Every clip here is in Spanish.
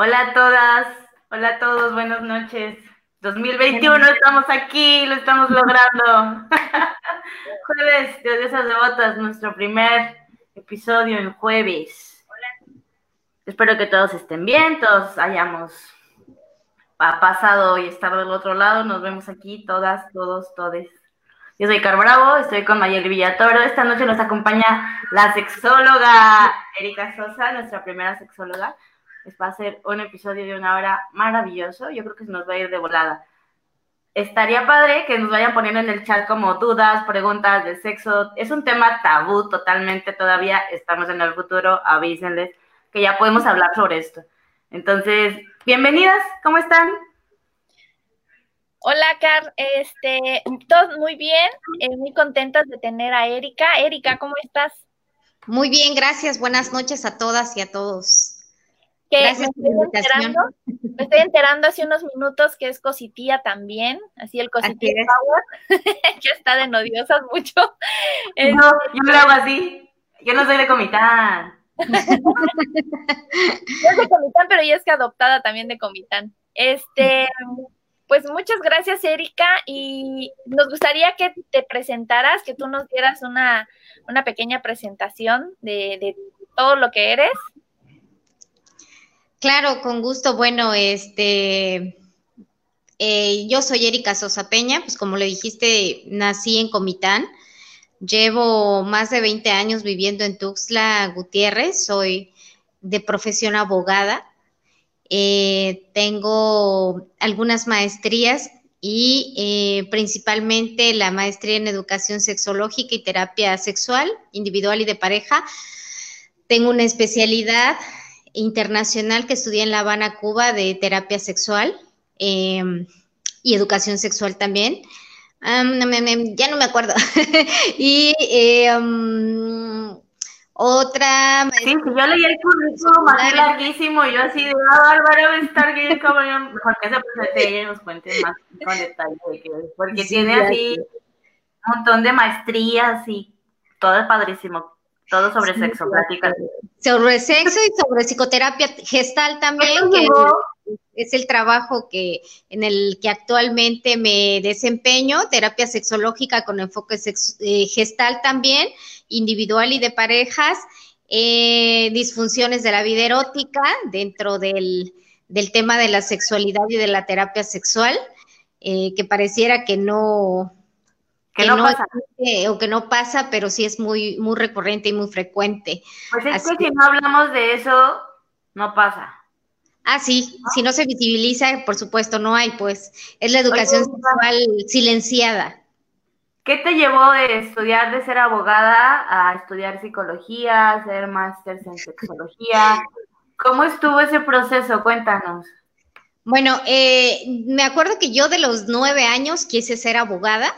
Hola a todas, hola a todos, buenas noches. 2021, estamos aquí, lo estamos logrando. jueves de Diosas Devotas, nuestro primer episodio en jueves. Hola. Espero que todos estén bien, todos hayamos pasado y estar del otro lado. Nos vemos aquí todas, todos, todes. Yo soy Car Bravo, estoy con Mayeli Villatoro. Esta noche nos acompaña la sexóloga Erika Sosa, nuestra primera sexóloga. Va a ser un episodio de una hora maravilloso. Yo creo que se nos va a ir de volada. Estaría padre que nos vayan poniendo en el chat como dudas, preguntas de sexo. Es un tema tabú totalmente todavía. Estamos en el futuro. Avísenles que ya podemos hablar sobre esto. Entonces, bienvenidas. ¿Cómo están? Hola, Car. Este, todos muy bien, eh, muy contentas de tener a Erika. Erika, ¿cómo estás? Muy bien, gracias. Buenas noches a todas y a todos. Gracias por la invitación. me estoy enterando hace unos minutos que es cositía también, así el cositía power, que está de nodiosas mucho. No, yo lo hago así. Yo no soy de Comitán. yo soy de Comitán, pero ella es que adoptada también de Comitán. Este, pues muchas gracias, Erika, y nos gustaría que te presentaras, que tú nos dieras una, pequeña presentación de, todo lo que eres. Claro, con gusto. Bueno, este, eh, yo soy Erika Sosa Peña, pues como le dijiste, nací en Comitán. Llevo más de 20 años viviendo en Tuxtla Gutiérrez, soy de profesión abogada. Eh, tengo algunas maestrías y eh, principalmente la maestría en educación sexológica y terapia sexual, individual y de pareja. Tengo una especialidad internacional que estudié en La Habana, Cuba, de terapia sexual em, y educación sexual también. ya no me acuerdo. y em, otra. Sí, si yo leí el currículum más larguísimo y yo así de, ah, Bárbara va a estar bien, cabrón, mejor que se presente ella y nos cuente más con detalle, porque tiene así un montón de maestrías y todo es padrísimo, todo sobre sexo, pláticas. Sobre sexo y sobre psicoterapia gestal también, que es el trabajo que en el que actualmente me desempeño, terapia sexológica con enfoque eh, gestal también individual y de parejas, eh, disfunciones de la vida erótica dentro del, tema de la sexualidad y de la terapia sexual, eh, que pareciera que no, que, no, pasa. o que no pasa, pero sí es muy, muy recurrente y muy frecuente. Pues es que, si no hablamos de eso, no pasa. Ah, sí, si no se visibiliza, por supuesto, no hay, pues es la educación sexual silenciada. ¿Qué te llevó de estudiar, de ser abogada, a estudiar psicología, hacer máster en sexología? ¿Cómo estuvo ese proceso? Cuéntanos. Bueno, eh, me acuerdo que yo de los nueve años quise ser abogada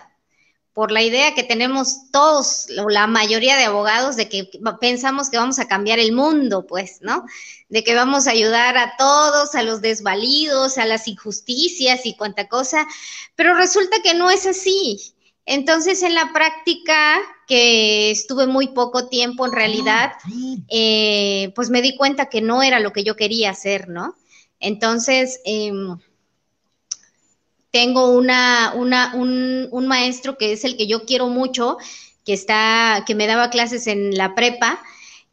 por la idea que tenemos todos, la mayoría de abogados, de que pensamos que vamos a cambiar el mundo, pues, ¿no? De que vamos a ayudar a todos, a los desvalidos, a las injusticias y cuanta cosa, pero resulta que no es así. Entonces, en la práctica, que estuve muy poco tiempo en realidad, eh, pues me di cuenta que no era lo que yo quería hacer, ¿no? Entonces, em, tengo una, una, un, un, maestro que es el que yo quiero mucho, que está, que me daba clases en la prepa,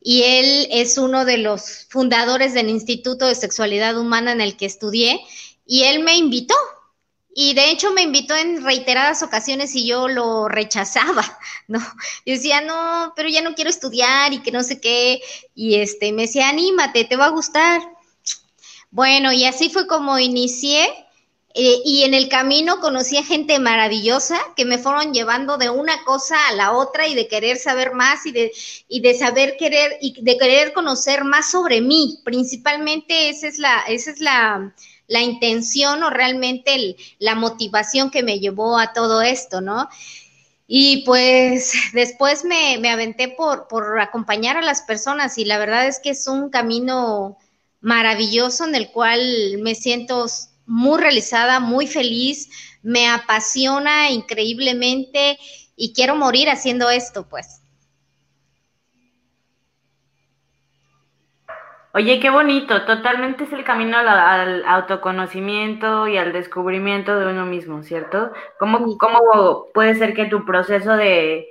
y él es uno de los fundadores del Instituto de Sexualidad Humana en el que estudié, y él me invitó, y de hecho me invitó en reiteradas ocasiones y yo lo rechazaba, ¿no? Yo decía, no, pero ya no quiero estudiar y que no sé qué. Y este, me decía, anímate, te va a gustar. Bueno, y así fue como inicié eh, y en el camino conocí a gente maravillosa que me fueron llevando de una cosa a la otra y de querer saber más y de, y de saber querer y de querer conocer más sobre mí. Principalmente esa es la, esa es la, la intención o realmente la motivación que me llevó a todo esto, ¿no? Y pues después me, me aventé por, por acompañar a las personas y la verdad es que es un camino maravilloso en el cual me siento muy realizada, muy feliz, me apasiona increíblemente y quiero morir haciendo esto, pues. Oye, qué bonito, totalmente es el camino al, autoconocimiento y al descubrimiento de uno mismo, ¿cierto? ¿Cómo, ¿Cómo puede ser que tu proceso de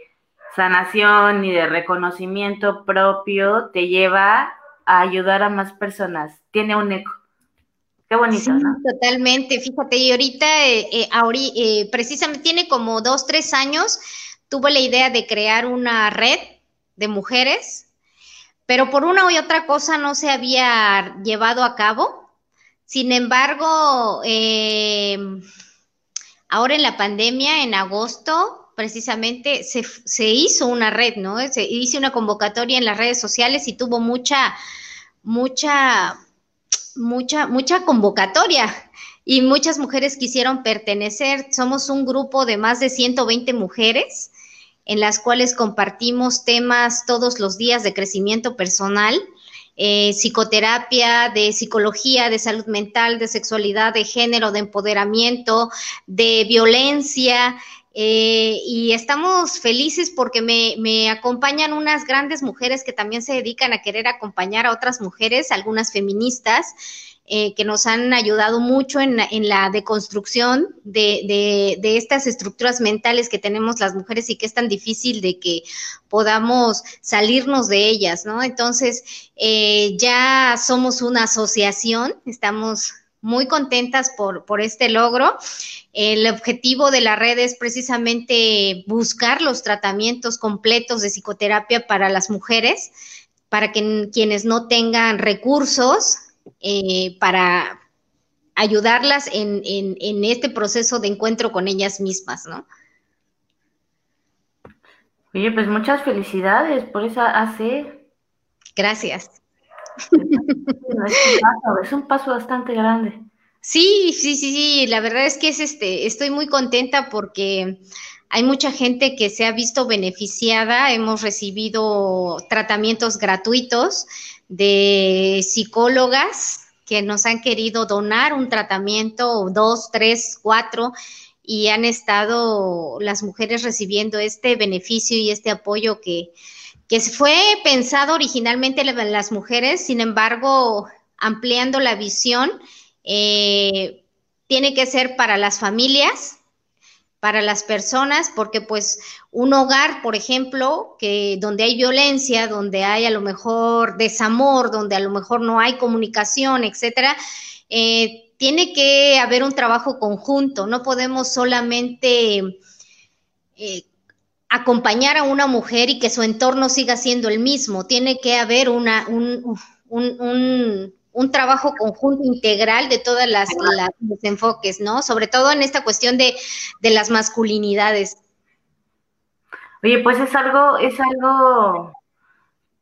sanación y de reconocimiento propio te lleva a ayudar a más personas? Tiene un eco. Qué bonito, ¿no? Totalmente, fíjate, y ahorita, eh, eh, eh, precisamente tiene como dos, tres años, tuve la idea de crear una red de mujeres, pero por una y otra cosa no se había llevado a cabo. Sin embargo, ahora en la pandemia, en agosto, precisamente se, se, hizo una red, ¿no? Se hizo una convocatoria en las redes sociales y tuvo mucha, mucha mucha, mucha convocatoria y muchas mujeres quisieron pertenecer. Somos un grupo de más de 120 mujeres en las cuales compartimos temas todos los días de crecimiento personal, eh, psicoterapia, de psicología, de salud mental, de sexualidad, de género, de empoderamiento, de violencia, eh, y estamos felices porque me, acompañan unas grandes mujeres que también se dedican a querer acompañar a otras mujeres, algunas feministas, eh, que nos han ayudado mucho en, la deconstrucción de, estas estructuras mentales que tenemos las mujeres y que es tan difícil de que podamos salirnos de ellas, ¿no? Entonces, eh, ya somos una asociación, estamos muy contentas por, por este logro. El objetivo de la red es precisamente buscar los tratamientos completos de psicoterapia para las mujeres, para que quienes no tengan recursos eh, para ayudarlas en, en, este proceso de encuentro con ellas mismas, ¿no? Oye, pues muchas felicidades por esa AC. Gracias. Es un paso, bastante grande. Sí, sí, sí, sí, la verdad es que es este, estoy muy contenta porque hay mucha gente que se ha visto beneficiada, hemos recibido tratamientos gratuitos de psicólogas que nos han querido donar un tratamiento, dos, tres, cuatro, y han estado las mujeres recibiendo este beneficio y este apoyo que, que fue pensado originalmente en las mujeres, sin embargo, ampliando la visión eh, tiene que ser para las familias, para las personas, porque pues un hogar, por ejemplo, que donde hay violencia, donde hay a lo mejor desamor, donde a lo mejor no hay comunicación, etcétera, eh, tiene que haber un trabajo conjunto. No podemos solamente eh, acompañar a una mujer y que su entorno siga siendo el mismo. Tiene que haber una, un, un un trabajo conjunto integral de todas las, los enfoques, ¿no? Sobre todo en esta cuestión de, las masculinidades. Oye, pues es algo, es algo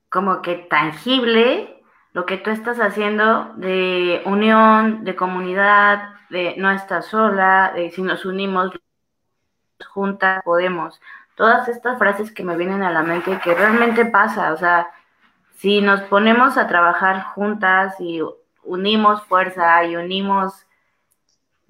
como que tangible lo que tú estás haciendo de unión, de comunidad, de no estás sola, de si nos unimos juntas podemos. Todas estas frases que me vienen a la mente que realmente pasa, o sea, si nos ponemos a trabajar juntas y unimos fuerza y unimos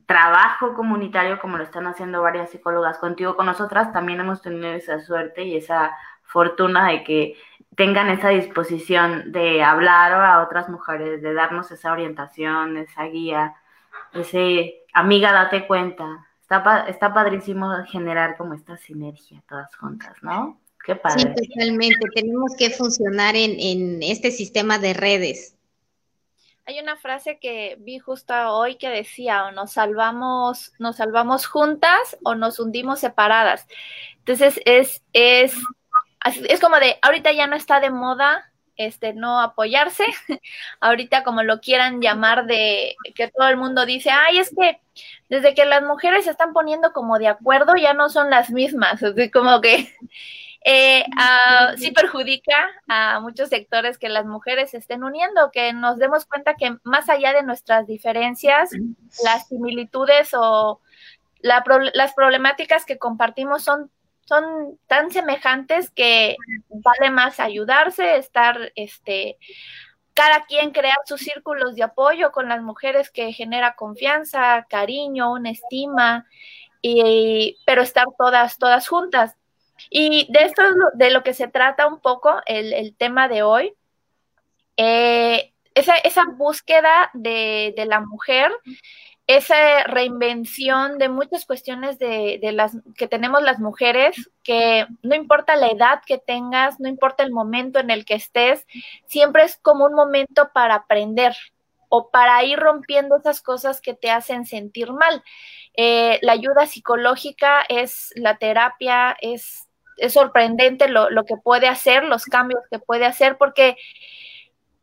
trabajo comunitario como lo están haciendo varias psicólogas contigo, con nosotras, también hemos tenido esa suerte y esa fortuna de que tengan esa disposición de hablar a otras mujeres, de darnos esa orientación, esa guía, ese amiga, date cuenta. Está, está padrísimo generar como esta sinergia todas juntas, ¿no? Qué padre. Sí, totalmente. Tenemos que funcionar en, este sistema de redes. Hay una frase que vi justo hoy que decía, o nos salvamos, nos salvamos juntas o nos hundimos separadas. Entonces es, es, es como de, ahorita ya no está de moda este, no apoyarse, ahorita como lo quieran llamar de que todo el mundo dice, ay, es que desde que las mujeres se están poniendo como de acuerdo ya no son las mismas, así como que eh, sí perjudica a muchos sectores que las mujeres estén uniendo, que nos demos cuenta que más allá de nuestras diferencias, las similitudes o las problemáticas que compartimos son son tan semejantes que vale más ayudarse, estar, este, cada quien crear sus círculos de apoyo con las mujeres que genera confianza, cariño, una estima, y, pero estar todas, todas juntas. Y de esto es de lo que se trata un poco el, tema de hoy. Eh, esa, esa, búsqueda de, de la mujer esa reinvención de muchas cuestiones de, las que tenemos las mujeres, que no importa la edad que tengas, no importa el momento en el que estés, siempre es como un momento para aprender o para ir rompiendo esas cosas que te hacen sentir mal. Eh, la ayuda psicológica es la terapia, es, es sorprendente lo, lo que puede hacer, los cambios que puede hacer, porque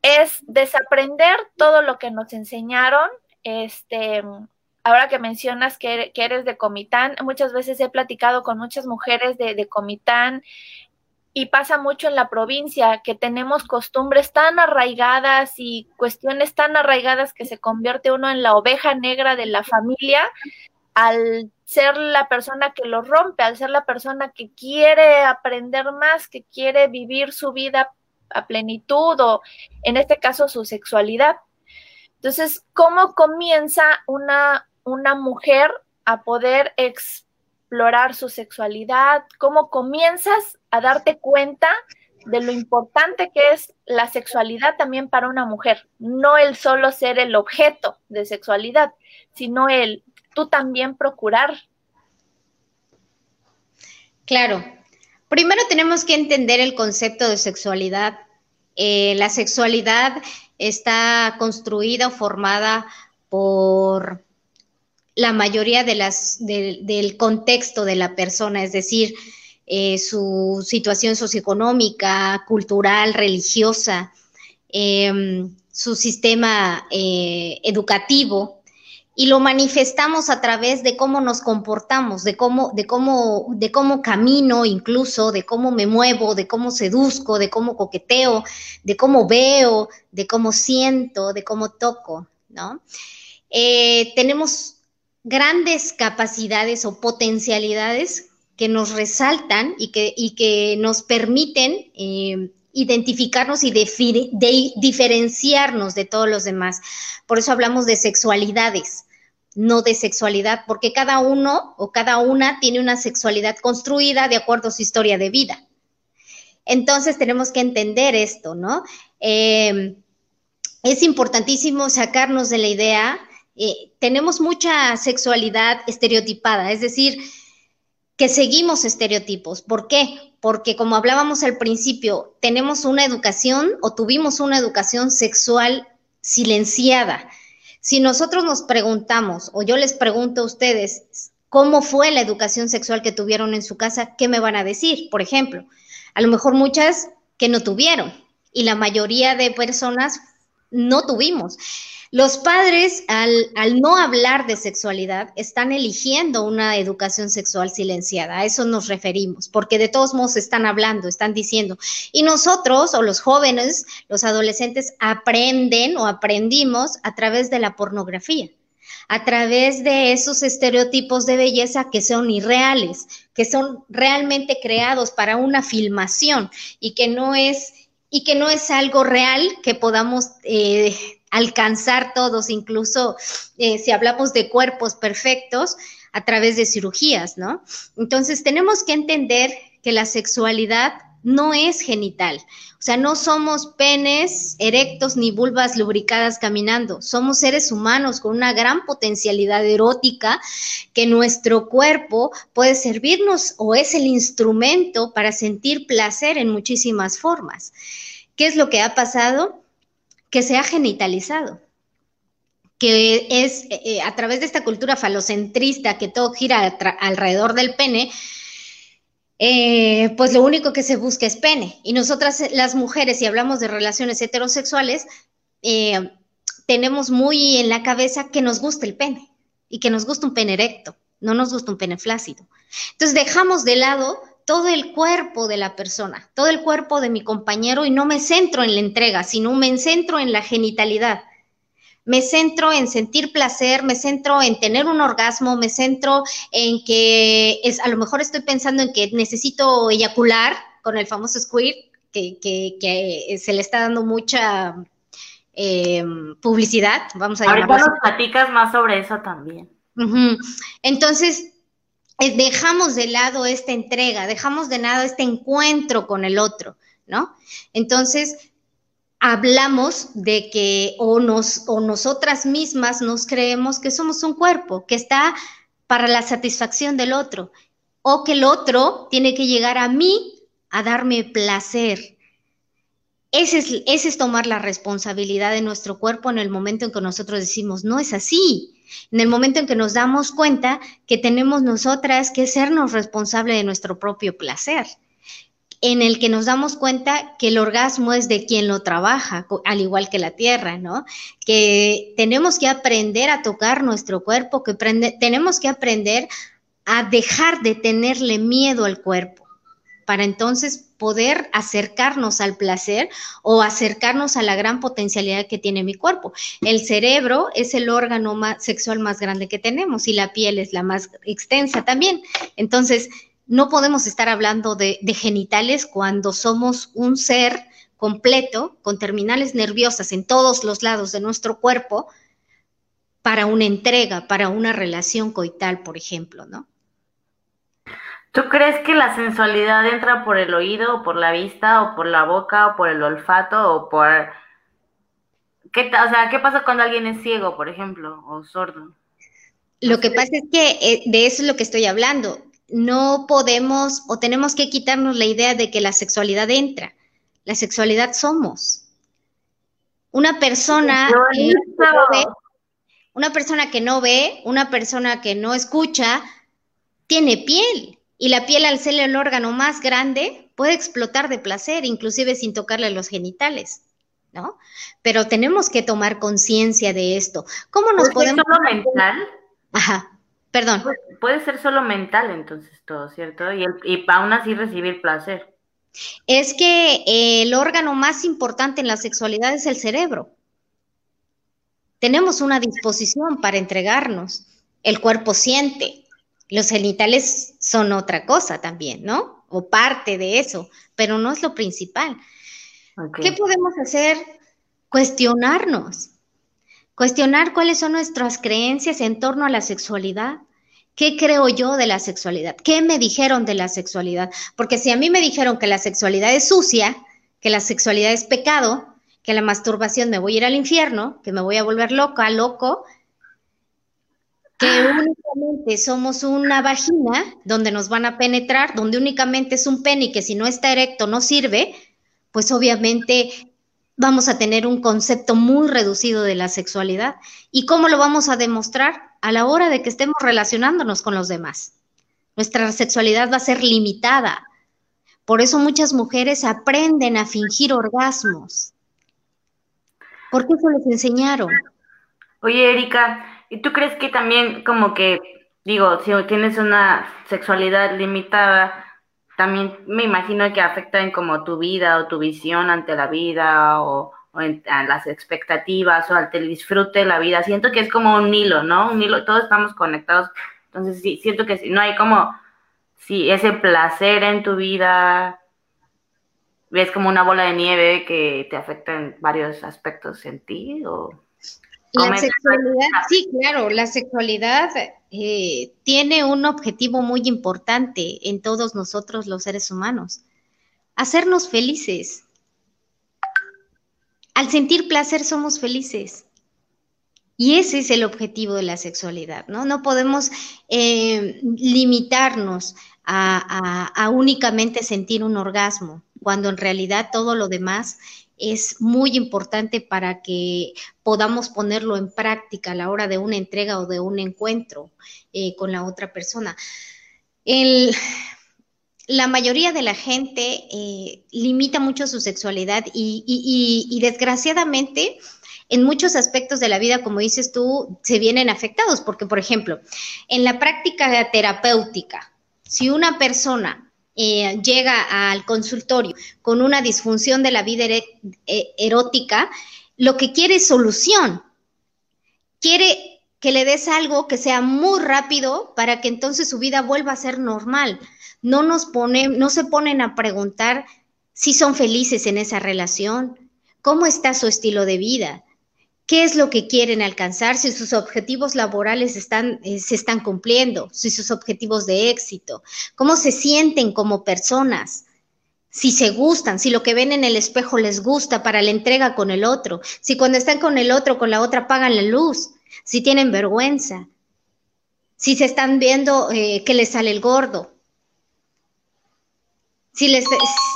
es desaprender todo lo que nos enseñaron este, ahora que mencionas que, eres de Comitán, muchas veces he platicado con muchas mujeres de, de Comitán y pasa mucho en la provincia que tenemos costumbres tan arraigadas y cuestiones tan arraigadas que se convierte uno en la oveja negra de la familia al ser la persona que lo rompe, al ser la persona que quiere aprender más, que quiere vivir su vida a plenitud o en este caso su sexualidad. Entonces, ¿cómo comienza una, una mujer a poder explorar su sexualidad? ¿Cómo comienzas a darte cuenta de lo importante que es la sexualidad también para una mujer? No el solo ser el objeto de sexualidad, sino el tú también procurar. Claro. Primero tenemos que entender el concepto de sexualidad. Eh, la sexualidad está construida o formada por la mayoría del contexto de la persona, es decir, eh, su situación socioeconómica, cultural, religiosa, em, su sistema eh, educativo, y lo manifestamos a través de cómo nos comportamos, de cómo, de cómo, de cómo camino incluso, de cómo me muevo, de cómo seduzco, de cómo coqueteo, de cómo veo, de cómo siento, de cómo toco, ¿no? Eh, tenemos grandes capacidades o potencialidades que nos resaltan y que, y que nos permiten eh, identificarnos y diferenciarnos de todos los demás. Por eso hablamos de sexualidades, no de sexualidad, porque cada uno o cada una tiene una sexualidad construida de acuerdo a su historia de vida. Entonces tenemos que entender esto, ¿no? Em, es importantísimo sacarnos de la idea, eh, tenemos mucha sexualidad estereotipada, es decir, que seguimos estereotipos. ¿Por qué? Porque como hablábamos al principio, tenemos una educación o tuvimos una educación sexual silenciada. Si nosotros nos preguntamos, o yo les pregunto a ustedes, ¿cómo fue la educación sexual que tuvieron en su casa? ¿Qué me van a decir? Por ejemplo, a lo mejor muchas que no tuvieron y la mayoría de personas no tuvimos. Los padres, al, no hablar de sexualidad, están eligiendo una educación sexual silenciada. A eso nos referimos, porque de todos modos están hablando, están diciendo. Y nosotros, o los jóvenes, los adolescentes, aprenden o aprendimos a través de la pornografía a través de esos estereotipos de belleza que son irreales, que son realmente creados para una filmación y que no es y que no es algo real que podamos eh, alcanzar todos, incluso eh, si hablamos de cuerpos perfectos a través de cirugías, ¿no? Entonces tenemos que entender que la sexualidad no es genital. O sea, no somos penes erectos ni vulvas lubricadas caminando. Somos seres humanos con una gran potencialidad erótica que nuestro cuerpo puede servirnos o es el instrumento para sentir placer en muchísimas formas. ¿Qué es lo que ha pasado? Que se ha genitalizado, que es eh, a través de esta cultura falocentrista que todo gira alrededor del pene, eh, pues lo único que se busca es pene. Y nosotras las mujeres, si hablamos de relaciones heterosexuales, eh, tenemos muy en la cabeza que nos gusta el pene y que nos gusta un pene erecto, no nos gusta un pene flácido. Entonces dejamos de lado todo el cuerpo de la persona, todo el cuerpo de mi compañero y no me centro en la entrega, sino me centro en la genitalidad. Me centro en sentir placer, me centro en tener un orgasmo, me centro en que es, a lo mejor estoy pensando en que necesito eyacular con el famoso squirt, que, que, se le está dando mucha eh, publicidad, vamos a Ahorita nos platicas más sobre eso también. Entonces, dejamos de lado esta entrega, dejamos de lado este encuentro con el otro, ¿no? Entonces, hablamos de que o, nos, o nosotras mismas nos creemos que somos un cuerpo que está para la satisfacción del otro, o que el otro tiene que llegar a mí a darme placer. Ese es, ese es tomar la responsabilidad de nuestro cuerpo en el momento en que nosotros decimos, no es así, en el momento en que nos damos cuenta que tenemos nosotras que sernos responsable de nuestro propio placer, en el que nos damos cuenta que el orgasmo es de quien lo trabaja, al igual que la tierra, ¿no? Que tenemos que aprender a tocar nuestro cuerpo, que tenemos que aprender a dejar de tenerle miedo al cuerpo para entonces poder acercarnos al placer o acercarnos a la gran potencialidad que tiene mi cuerpo. El cerebro es el órgano sexual más grande que tenemos y la piel es la más extensa también. Entonces, no podemos estar hablando de, de genitales cuando somos un ser completo con terminales nerviosas en todos los lados de nuestro cuerpo para una entrega, para una relación coital, por ejemplo, ¿no? ¿Tú crees que la sensualidad entra por el oído o por la vista o por la boca o por el olfato o por... ¿Qué, o sea, ¿qué pasa cuando alguien es ciego, por ejemplo, o sordo? Lo que pasa es que eh, de eso es lo que estoy hablando. No podemos o tenemos que quitarnos la idea de que la sexualidad entra. La sexualidad somos. Una persona que no ve, una persona que no ve, una persona que no escucha, tiene piel y la piel, al ser el órgano más grande, puede explotar de placer, inclusive sin tocarle los genitales, ¿no? Pero tenemos que tomar conciencia de esto. ¿Cómo nos ¿Puede podemos... Ser solo mental? Ajá, perdón. Puede ser solo mental entonces todo, ¿cierto? Y, y aún así recibir placer. Es que el órgano más importante en la sexualidad es el cerebro. Tenemos una disposición para entregarnos. El cuerpo siente, los genitales son otra cosa también, ¿no? O parte de eso, pero no es lo principal. ¿Qué podemos hacer? Cuestionarnos. Cuestionar cuáles son nuestras creencias en torno a la sexualidad. ¿Qué creo yo de la sexualidad? ¿Qué me dijeron de la sexualidad? Porque si a mí me dijeron que la sexualidad es sucia, que la sexualidad es pecado, que la masturbación me voy a ir al infierno, que me voy a volver loca, loco, que únicamente somos una vagina donde nos van a penetrar, donde únicamente es un pene y que si no está erecto no sirve, pues obviamente vamos a tener un concepto muy reducido de la sexualidad. ¿Y cómo lo vamos a demostrar? A la hora de que estemos relacionándonos con los demás. Nuestra sexualidad va a ser limitada. Por eso muchas mujeres aprenden a fingir orgasmos. Porque eso les enseñaron. Oye, Erika, ¿Y tú crees que también como que, digo, si tienes una sexualidad limitada, también me imagino que afecta en como tu vida o tu visión ante la vida o, en, las expectativas o ante el disfrute de la vida. Siento que es como un hilo, ¿no? Un hilo, todos estamos conectados. Entonces, sí, siento que no hay como, si ese placer en tu vida, ves como una bola de nieve que te afecta en varios aspectos en ti o... La sexualidad, sí, claro, la sexualidad eh, tiene un objetivo muy importante en todos nosotros los seres humanos, hacernos felices. Al sentir placer somos felices. Y ese es el objetivo de la sexualidad, ¿no? No podemos eh, limitarnos a únicamente sentir un orgasmo, cuando en realidad todo lo demás es muy importante para que podamos ponerlo en práctica a la hora de una entrega o de un encuentro eh, con la otra persona. la mayoría de la gente eh, limita mucho su sexualidad y, desgraciadamente en muchos aspectos de la vida, como dices tú, se vienen afectados, porque por ejemplo, en la práctica terapéutica, si una persona eh, llega al consultorio con una disfunción de la vida eh, erótica, lo que quiere es solución. Quiere que le des algo que sea muy rápido para que entonces su vida vuelva a ser normal no nos ponen, no se ponen a preguntar si son felices en esa relación, cómo está su estilo de vida, qué es lo que quieren alcanzar, si sus objetivos laborales están, eh, se están cumpliendo, si sus objetivos de éxito, cómo se sienten como personas, si se gustan, si lo que ven en el espejo les gusta para la entrega con el otro, si cuando están con el otro, con la otra, apagan la luz, si tienen vergüenza, si se están viendo eh, que les sale el gordo, si les,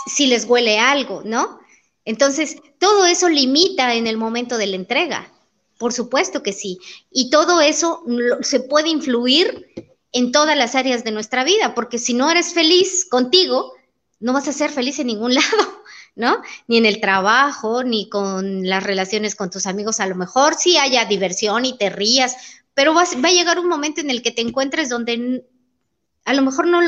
si les huele algo, ¿no? Entonces, todo eso limita en el momento de la entrega. Por supuesto que sí. Y todo eso se puede influir en todas las áreas de nuestra vida, porque si no eres feliz contigo, no vas a ser feliz en ningún lado, ¿no? Ni en el trabajo, ni con las relaciones con tus amigos. A lo mejor sí haya diversión y te rías, pero va a llegar un momento en el que te encuentres donde a lo mejor no,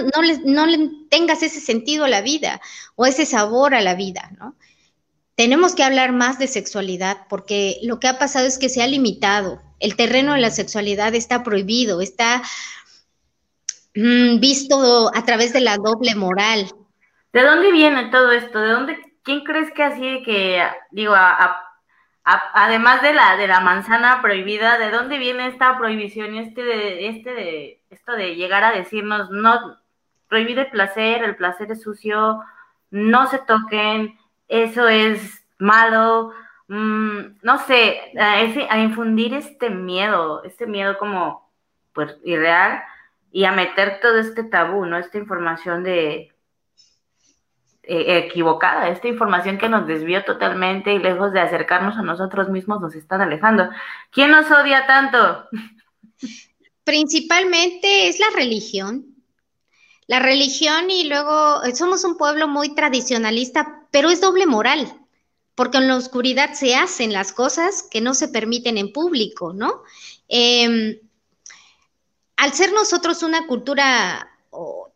tengas ese sentido a la vida o ese sabor a la vida, ¿no? Tenemos que hablar más de sexualidad porque lo que ha pasado es que se ha limitado. El terreno de la sexualidad está prohibido, está mm, visto a través de la doble moral. ¿De dónde viene todo esto? ¿De dónde? ¿Quién crees que así que, digo, a además de la de la manzana prohibida, ¿de dónde viene esta prohibición y este de este de esto de llegar a decirnos no prohibir el placer, el placer es sucio, no se toquen, eso es malo, mm, no sé, a, a infundir este miedo, este miedo como pues irreal y a meter todo este tabú, ¿no? Esta información de eh, equivocada, esta información que nos desvió totalmente y lejos de acercarnos a nosotros mismos nos están alejando. ¿Quién nos odia tanto? Principalmente es la religión. La religión y luego eh, somos un pueblo muy tradicionalista, pero es doble moral, porque en la oscuridad se hacen las cosas que no se permiten en público, ¿no? Em, al ser nosotros una cultura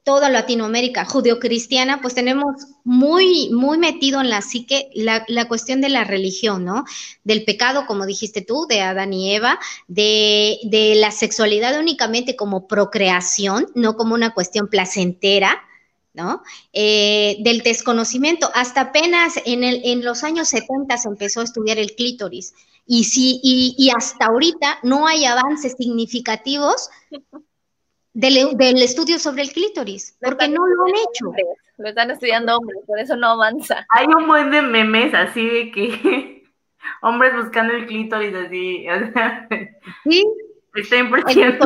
toda Latinoamérica judeocristiana, pues tenemos muy, muy metido en la psique la, la, cuestión de la religión, ¿no? Del pecado, como dijiste tú, de Adán y Eva, de, de la sexualidad únicamente como procreación, no como una cuestión placentera, ¿no? Eh, del desconocimiento. Hasta apenas en, el, en los años 70 se empezó a estudiar el clítoris. Y, si, y, y hasta ahorita no hay avances significativos del, estudio sobre el clítoris, porque no lo han hecho. Lo están estudiando hombres, por eso no avanza. Hay un buen de memes así de que hombres buscando el clítoris así. sí. Está impresionante.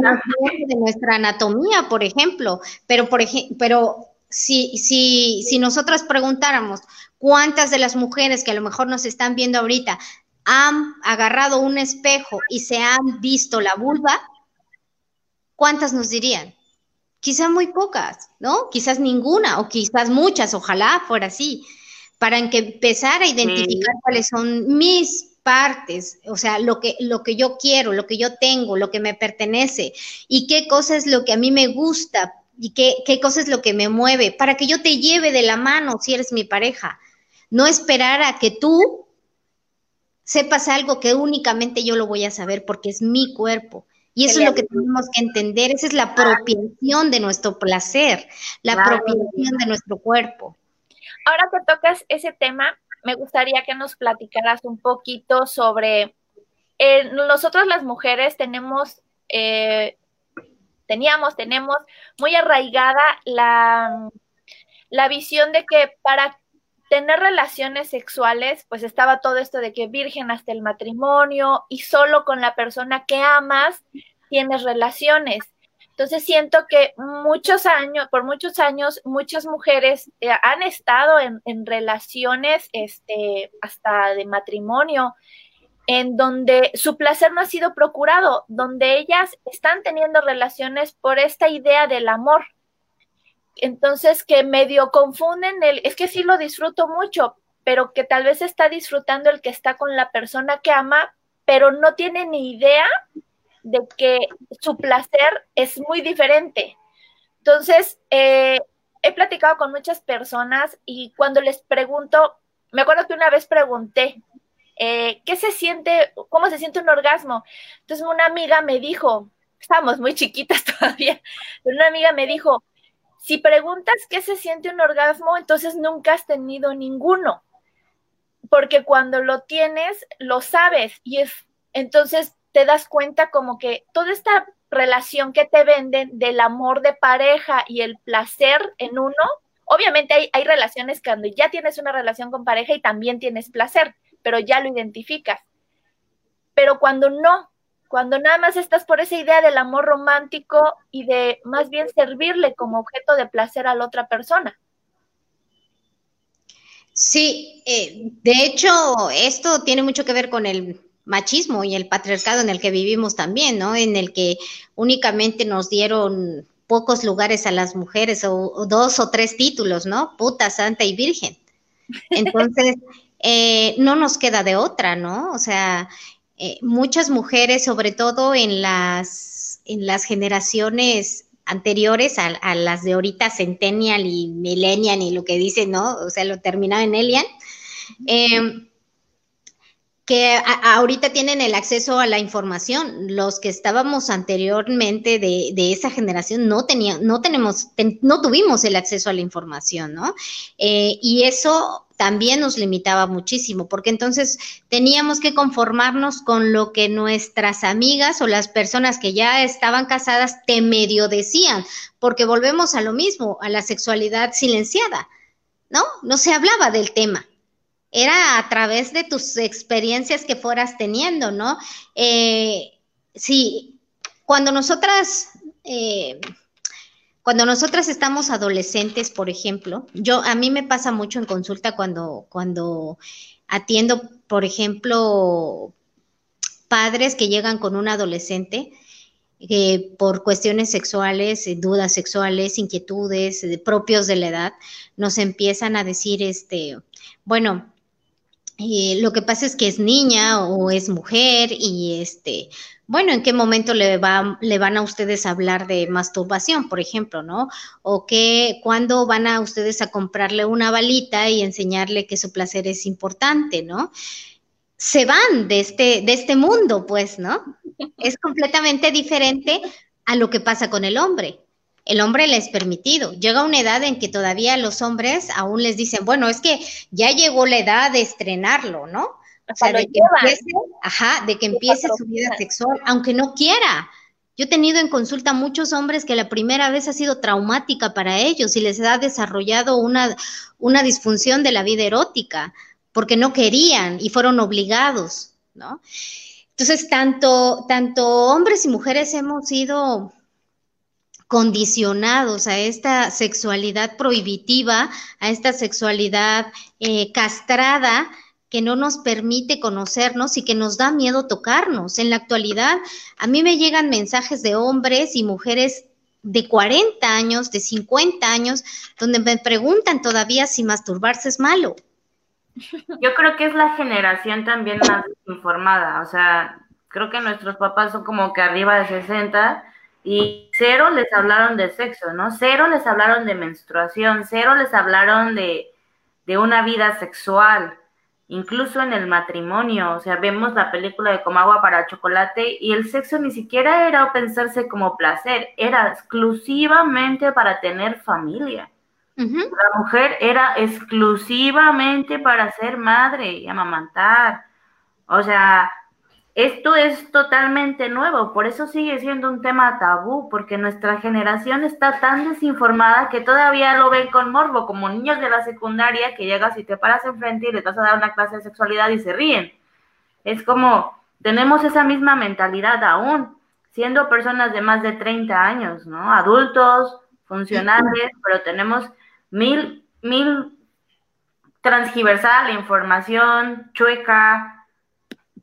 De nuestra anatomía, por ejemplo, pero por ejemplo, pero si, si, si nosotras preguntáramos cuántas de las mujeres que a lo mejor nos están viendo ahorita han agarrado un espejo y se han visto la vulva, ¿cuántas nos dirían? Quizás muy pocas, ¿no? Quizás ninguna o quizás muchas, ojalá fuera así, para que empezar a identificar cuáles son mis partes, o sea, lo que, lo que yo quiero, lo que yo tengo, lo que me pertenece y qué cosa es lo que a mí me gusta y qué, qué cosa es lo que me mueve, para que yo te lleve de la mano si eres mi pareja. No esperar a que tú sepas algo que únicamente yo lo voy a saber porque es mi cuerpo. Y eso es lo que tenemos que entender, esa es la apropiación de nuestro placer, la apropiación de nuestro cuerpo. Ahora que tocas ese tema, me gustaría que nos platicaras un poquito sobre, eh, nosotros las mujeres tenemos, eh, teníamos, tenemos muy arraigada la, la visión de que para tener relaciones sexuales, pues estaba todo esto de que virgen hasta el matrimonio y solo con la persona que amas tienes relaciones. Entonces siento que muchos años, por muchos años, muchas mujeres eh, han estado en, en, relaciones, este, hasta de matrimonio, en donde su placer no ha sido procurado, donde ellas están teniendo relaciones por esta idea del amor, entonces que medio confunden el, es que sí lo disfruto mucho, pero que tal vez está disfrutando el que está con la persona que ama, pero no tiene ni idea de que su placer es muy diferente. Entonces, eh, he platicado con muchas personas y cuando les pregunto, me acuerdo que una vez pregunté, eh, ¿qué se siente, cómo se siente un orgasmo? Entonces una amiga me dijo, estábamos muy chiquitas todavía, pero una amiga me dijo, si preguntas qué se siente un orgasmo, entonces nunca has tenido ninguno, porque cuando lo tienes, lo sabes y es, entonces te das cuenta como que toda esta relación que te venden del amor de pareja y el placer en uno, obviamente hay, hay relaciones cuando ya tienes una relación con pareja y también tienes placer, pero ya lo identificas. Pero cuando no, cuando nada más estás por esa idea del amor romántico y de más bien servirle como objeto de placer a la otra persona. Sí, eh, de hecho, esto tiene mucho que ver con el machismo y el patriarcado en el que vivimos también, ¿no? En el que únicamente nos dieron pocos lugares a las mujeres o, dos o tres títulos, ¿no? Puta, santa y virgen. Entonces, eh, no nos queda de otra, ¿no? O sea, eh, muchas mujeres, sobre todo en las, en las generaciones anteriores a, las de ahorita, Centennial y Millennial y lo que dicen, ¿no? O sea, lo terminaba en Elian. Eh, que ahorita tienen el acceso a la información. Los que estábamos anteriormente de, de esa generación no tenían, no tenemos, no tuvimos el acceso a la información, ¿no? Eh, y eso también nos limitaba muchísimo, porque entonces teníamos que conformarnos con lo que nuestras amigas o las personas que ya estaban casadas te medio decían, porque volvemos a lo mismo, a la sexualidad silenciada, ¿no? No se hablaba del tema era a través de tus experiencias que fueras teniendo, ¿no? Eh, sí, cuando nosotras, eh, cuando nosotras estamos adolescentes, por ejemplo, yo a mí me pasa mucho en consulta cuando, cuando atiendo, por ejemplo, padres que llegan con un adolescente. Eh, por cuestiones sexuales, dudas sexuales, inquietudes propios de la edad, nos empiezan a decir, este, bueno, lo que pasa es que es niña o es mujer y este, bueno, ¿en qué momento le, va, le van a ustedes a hablar de masturbación, por ejemplo, no? O que, ¿cuándo van a ustedes a comprarle una balita y enseñarle que su placer es importante, no? Se van de este, de este mundo, pues, ¿no? Es completamente diferente a lo que pasa con el hombre el hombre le es permitido. Llega una edad en que todavía los hombres aún les dicen, bueno, es que ya llegó la edad de estrenarlo, ¿no? O sea, de que, empiece, ajá, de que empiece su vida sexual, aunque no quiera. Yo he tenido en consulta muchos hombres que la primera vez ha sido traumática para ellos y les ha desarrollado una, una disfunción de la vida erótica, porque no querían y fueron obligados, ¿no? Entonces, tanto, tanto hombres y mujeres hemos sido condicionados a esta sexualidad prohibitiva, a esta sexualidad eh, castrada que no nos permite conocernos y que nos da miedo tocarnos. En la actualidad, a mí me llegan mensajes de hombres y mujeres de 40 años, de 50 años, donde me preguntan todavía si masturbarse es malo. Yo creo que es la generación también más informada, o sea, creo que nuestros papás son como que arriba de 60 y cero les hablaron de sexo, ¿no? Cero les hablaron de menstruación, cero les hablaron de, una vida sexual, incluso en el matrimonio, o sea, vemos la película de Como agua para chocolate y el sexo ni siquiera era pensarse como placer, era exclusivamente para tener familia. La mujer era exclusivamente para ser madre y amamantar. O sea, esto es totalmente nuevo, por eso sigue siendo un tema tabú, porque nuestra generación está tan desinformada que todavía lo ven con morbo, como niños de la secundaria que llegas y te paras enfrente y les vas a dar una clase de sexualidad y se ríen. Es como, tenemos esa misma mentalidad aún, siendo personas de más de 30 años, ¿no? Adultos, funcionales, pero tenemos mil, mil transgiversal, información chueca,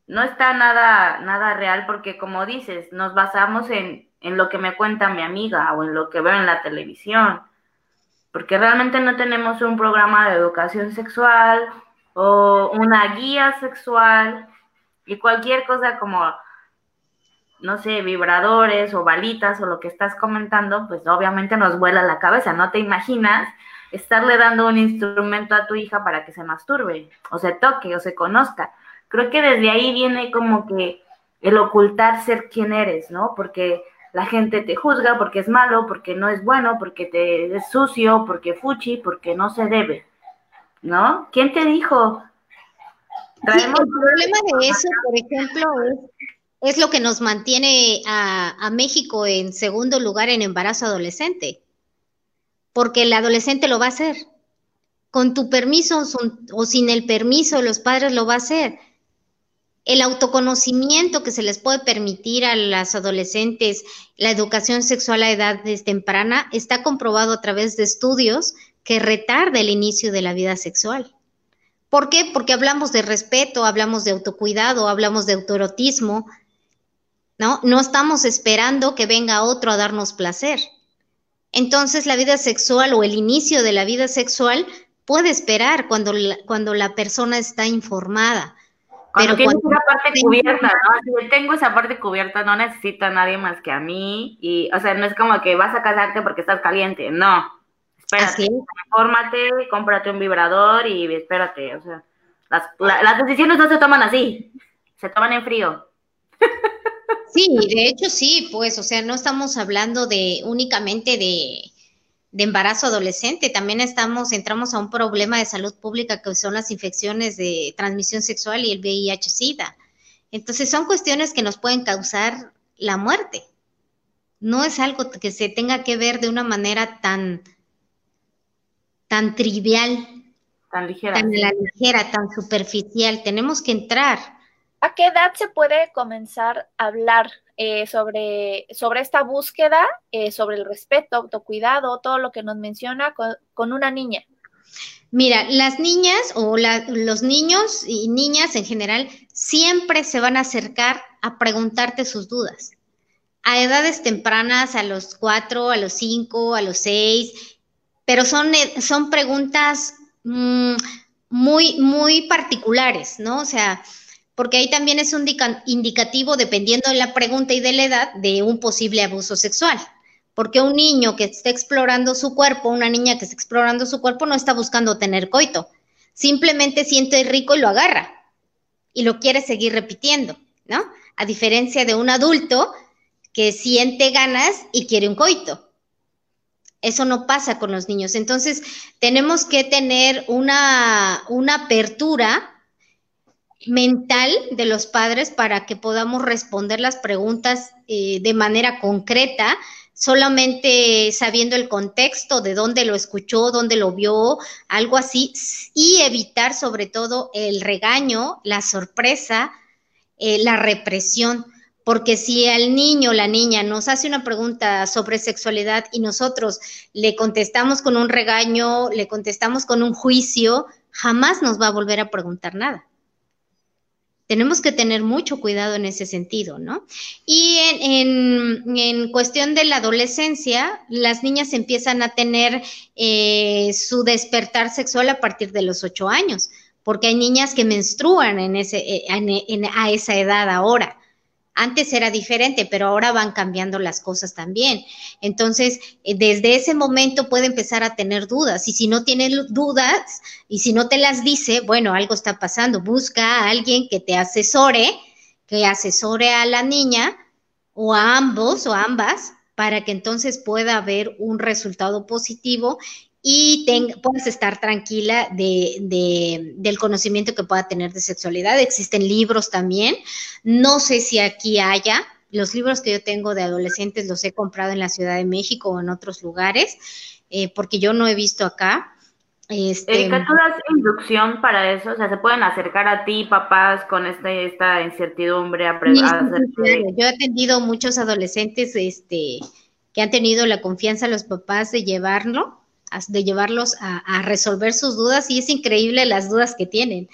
no está nada, nada real porque como dices, nos basamos en, en, lo que me cuenta mi amiga o en lo que veo en la televisión. porque realmente no tenemos un programa de educación sexual o una guía sexual y cualquier cosa como, no sé, vibradores o balitas o lo que estás comentando, pues obviamente nos vuela la cabeza, no te imaginas estarle dando un instrumento a tu hija para que se masturbe o se toque o se conozca. Creo que desde ahí viene como que el ocultar ser quien eres, ¿no? Porque la gente te juzga porque es malo, porque no es bueno, porque te es sucio, porque fuchi, porque no se debe, ¿no? ¿Quién te dijo? el problema de eso, por ejemplo, es, lo que nos mantiene a, a México en segundo lugar en embarazo adolescente porque el adolescente lo va a hacer. Con tu permiso o sin el permiso de los padres lo va a hacer. El autoconocimiento que se les puede permitir a las adolescentes, la educación sexual a edad temprana, está comprobado a través de estudios que retarda el inicio de la vida sexual. ¿Por qué? Porque hablamos de respeto, hablamos de autocuidado, hablamos de autoerotismo, ¿no? No estamos esperando que venga otro a darnos placer. Entonces la vida sexual o el inicio de la vida sexual puede esperar cuando cuando la persona está informada. Cuando pero esa parte cubierta, ¿no? Si tengo esa parte cubierta, no necesito a nadie más que a mí. Y, o sea, no es como que vas a casarte porque estás caliente. No. Espérate, infórmate, cómprate un vibrador y espérate. O sea, las, las decisiones no se toman así, se toman en frío. Sí, de hecho sí, pues, o sea, no estamos hablando de únicamente de, embarazo adolescente, también estamos, entramos a un problema de salud pública que son las infecciones de transmisión sexual y el VIH-Sida. Entonces son cuestiones que nos pueden causar la muerte. No es algo que se tenga que ver de una manera tan, tan trivial, tan ligera, tan ligera, tan superficial. Tenemos que entrar ¿A qué edad se puede comenzar a hablar eh, sobre, sobre esta búsqueda, eh, sobre el respeto, autocuidado, todo lo que nos menciona con, una niña? Mira, las niñas o los niños y niñas en general siempre se van a acercar a preguntarte sus dudas. A edades tempranas, a los cuatro, a los cinco, a los seis, pero son, eh, son preguntas mm, muy, muy particulares, ¿no? O sea, porque ahí también es un indicativo, dependiendo de la pregunta y de la edad, de un posible abuso sexual. Porque un niño que está explorando su cuerpo, una niña que está explorando su cuerpo, no está buscando tener coito. Simplemente siente rico y lo agarra. Y lo quiere seguir repitiendo, ¿no? A diferencia de un adulto que siente ganas y quiere un coito. Eso no pasa con los niños. Entonces, tenemos que tener una, una apertura mental de los padres para que podamos responder las preguntas eh, de manera concreta, solamente sabiendo el contexto de dónde lo escuchó, dónde lo vio, algo así, y evitar sobre todo el regaño, la sorpresa, eh, la represión. Porque si al niño o la niña nos hace una pregunta sobre sexualidad y nosotros le contestamos con un regaño, le contestamos con un juicio, jamás nos va a volver a preguntar nada tenemos que tener mucho cuidado en ese sentido, ¿no? Y en, cuestión de la adolescencia, las niñas empiezan a tener eh, su despertar sexual a partir de los ocho años, porque hay niñas que menstruan en ese, eh, a esa edad ahora. Antes era diferente, pero ahora van cambiando las cosas también. Entonces, eh, desde ese momento puede empezar a tener dudas. Y si no tiene dudas y si no te las dice, bueno, algo está pasando. Busca a alguien que te asesore, que asesore a la niña o a ambos o ambas para que entonces pueda haber un resultado positivo y puedas estar tranquila de, del conocimiento que pueda tener de sexualidad. Existen libros también. No sé si aquí haya. Los libros que yo tengo de adolescentes los he comprado en la Ciudad de México o en otros lugares, eh, porque yo no he visto acá. Este, Erika, ¿tú das inducción para eso? O sea, ¿se pueden acercar a ti, papás, con este, esta incertidumbre? A, Yo he atendido muchos adolescentes este, que han tenido la confianza los papás de llevarlo de llevarlos a, resolver sus dudas y es increíble las dudas que tienen.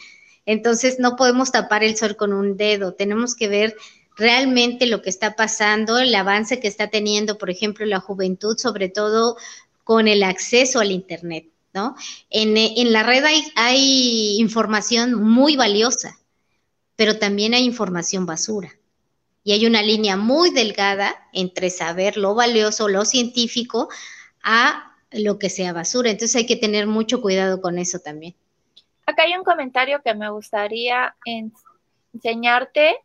Entonces no podemos tapar el sol con un dedo, tenemos que ver realmente lo que está pasando, el avance que está teniendo, por ejemplo, la juventud, sobre todo con el acceso al Internet, ¿no? En, en la red hay, hay información muy valiosa, pero también hay información basura. Y hay una línea muy delgada entre saber lo valioso, lo científico, a lo que sea basura. Entonces hay que tener mucho cuidado con eso también. Acá hay un comentario que me gustaría enseñarte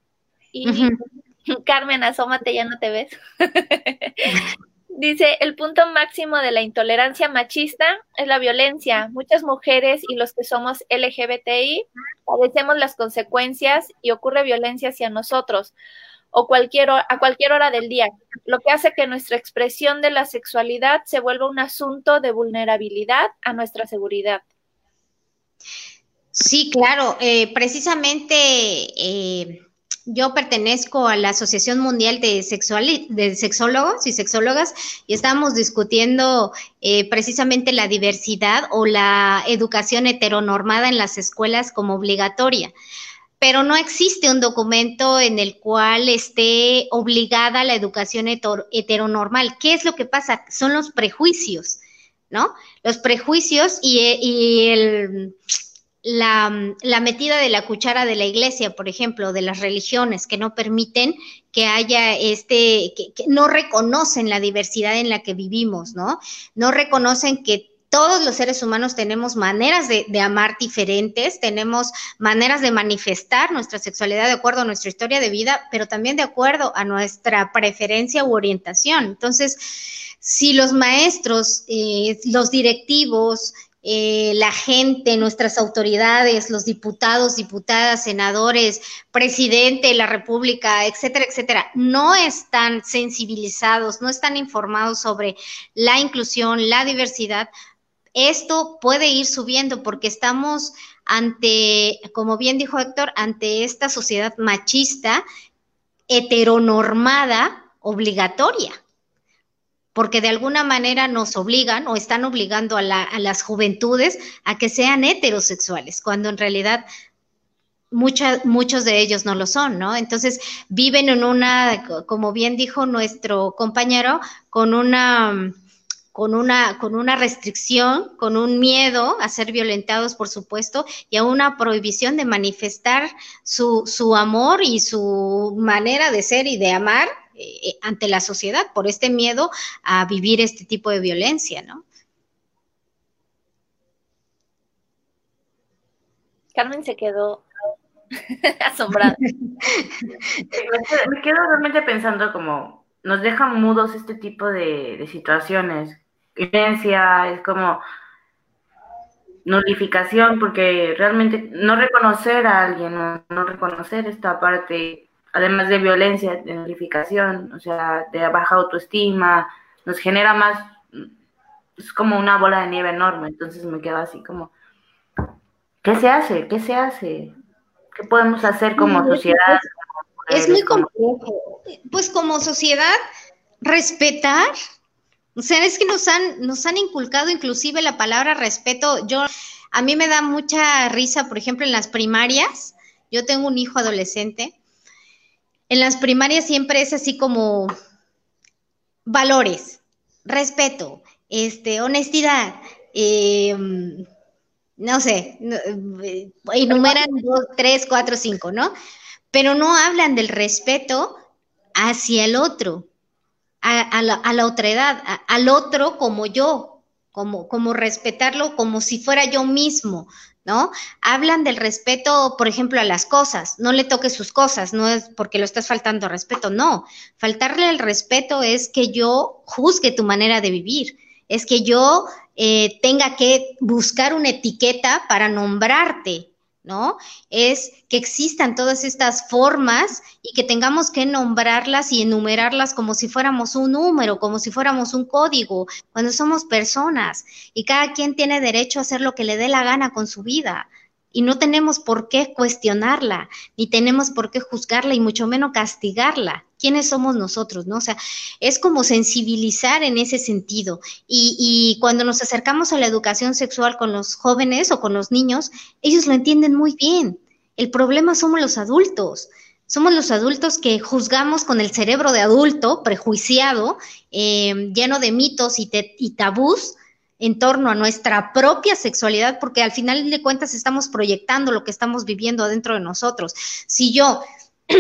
y Carmen, asómate, ya no te ves. Dice, el punto máximo de la intolerancia machista es la violencia. Muchas mujeres y los que somos LGBTI padecemos las consecuencias y ocurre violencia hacia nosotros o cualquier, a cualquier hora del día, lo que hace que nuestra expresión de la sexualidad se vuelva un asunto de vulnerabilidad a nuestra seguridad. Sí, claro, eh, precisamente eh, yo pertenezco a la Asociación Mundial de, de Sexólogos y Sexólogas y estamos discutiendo eh, precisamente la diversidad o la educación heteronormada en las escuelas como obligatoria pero no existe un documento en el cual esté obligada la educación heteronormal. ¿Qué es lo que pasa? Son los prejuicios, ¿no? Los prejuicios y, el, la, metida de la cuchara de la iglesia, por ejemplo, de las religiones, que no permiten que haya este, que no reconocen la diversidad en la que vivimos, ¿no? No reconocen que todos los seres humanos tenemos maneras de, amar diferentes, tenemos maneras de manifestar nuestra sexualidad de acuerdo a nuestra historia de vida, pero también de acuerdo a nuestra preferencia u orientación. Entonces, si los maestros, eh, los directivos, eh, la gente, nuestras autoridades, los diputados, diputadas, senadores, presidente de la República, etcétera, etcétera, no están sensibilizados, no están informados sobre la inclusión, la diversidad, esto puede ir subiendo porque estamos ante, como bien dijo Héctor, ante esta sociedad machista, heteronormada, obligatoria, porque de alguna manera nos obligan o están obligando a, las juventudes a que sean heterosexuales, cuando en realidad muchos de ellos no lo son, ¿no? Entonces viven en una, como bien dijo nuestro compañero, con una con una, con una restricción, con un miedo a ser violentados, por supuesto, y a una prohibición de manifestar su, su amor y su manera de ser y de amar eh, ante la sociedad por este miedo a vivir este tipo de violencia, ¿no? Carmen se quedó asombrada. me quedo realmente pensando como nos dejan mudos este tipo de, de situaciones violencia, es como nulificación, porque realmente no reconocer a alguien, no, reconocer esta parte, además de violencia, de nulificación, o sea, de baja autoestima, nos genera más, es como una bola de nieve enorme, entonces me quedo así como, ¿qué se hace? ¿Qué se hace? ¿Qué podemos hacer como sociedad? Es muy complejo. Pues como sociedad, respetar o sea, es que nos han, nos han inculcado inclusive la palabra respeto. Yo, a mí me da mucha risa, por ejemplo, en las primarias. Yo tengo un hijo adolescente. En las primarias siempre es así como valores, respeto, este, honestidad, em, no sé, eh, enumeran dos, tres, cuatro, cinco, ¿no? Pero no hablan del respeto hacia el otro a, la, otra edad, al otro como yo, como, como respetarlo como si fuera yo mismo, ¿no? Hablan del respeto, por ejemplo, a las cosas, no le toques sus cosas, no es porque lo estás faltando respeto, no. Faltarle el respeto es que yo juzgue tu manera de vivir, es que yo eh, tenga que buscar una etiqueta para nombrarte, ¿no? Es que existan todas estas formas y que tengamos que nombrarlas y enumerarlas como si fuéramos un número, como si fuéramos un código, cuando somos personas y cada quien tiene derecho a hacer lo que le dé la gana con su vida y no tenemos por qué cuestionarla, ni tenemos por qué juzgarla y mucho menos castigarla. ¿Quiénes somos nosotros? ¿no? O sea, es como sensibilizar en ese sentido. Y, y cuando nos acercamos a la educación sexual con los jóvenes o con los niños, ellos lo entienden muy bien. El problema somos los adultos. Somos los adultos que juzgamos con el cerebro de adulto, prejuiciado, eh, lleno de mitos y, y tabús en torno a nuestra propia sexualidad, porque al final de cuentas estamos proyectando lo que estamos viviendo adentro de nosotros. Si yo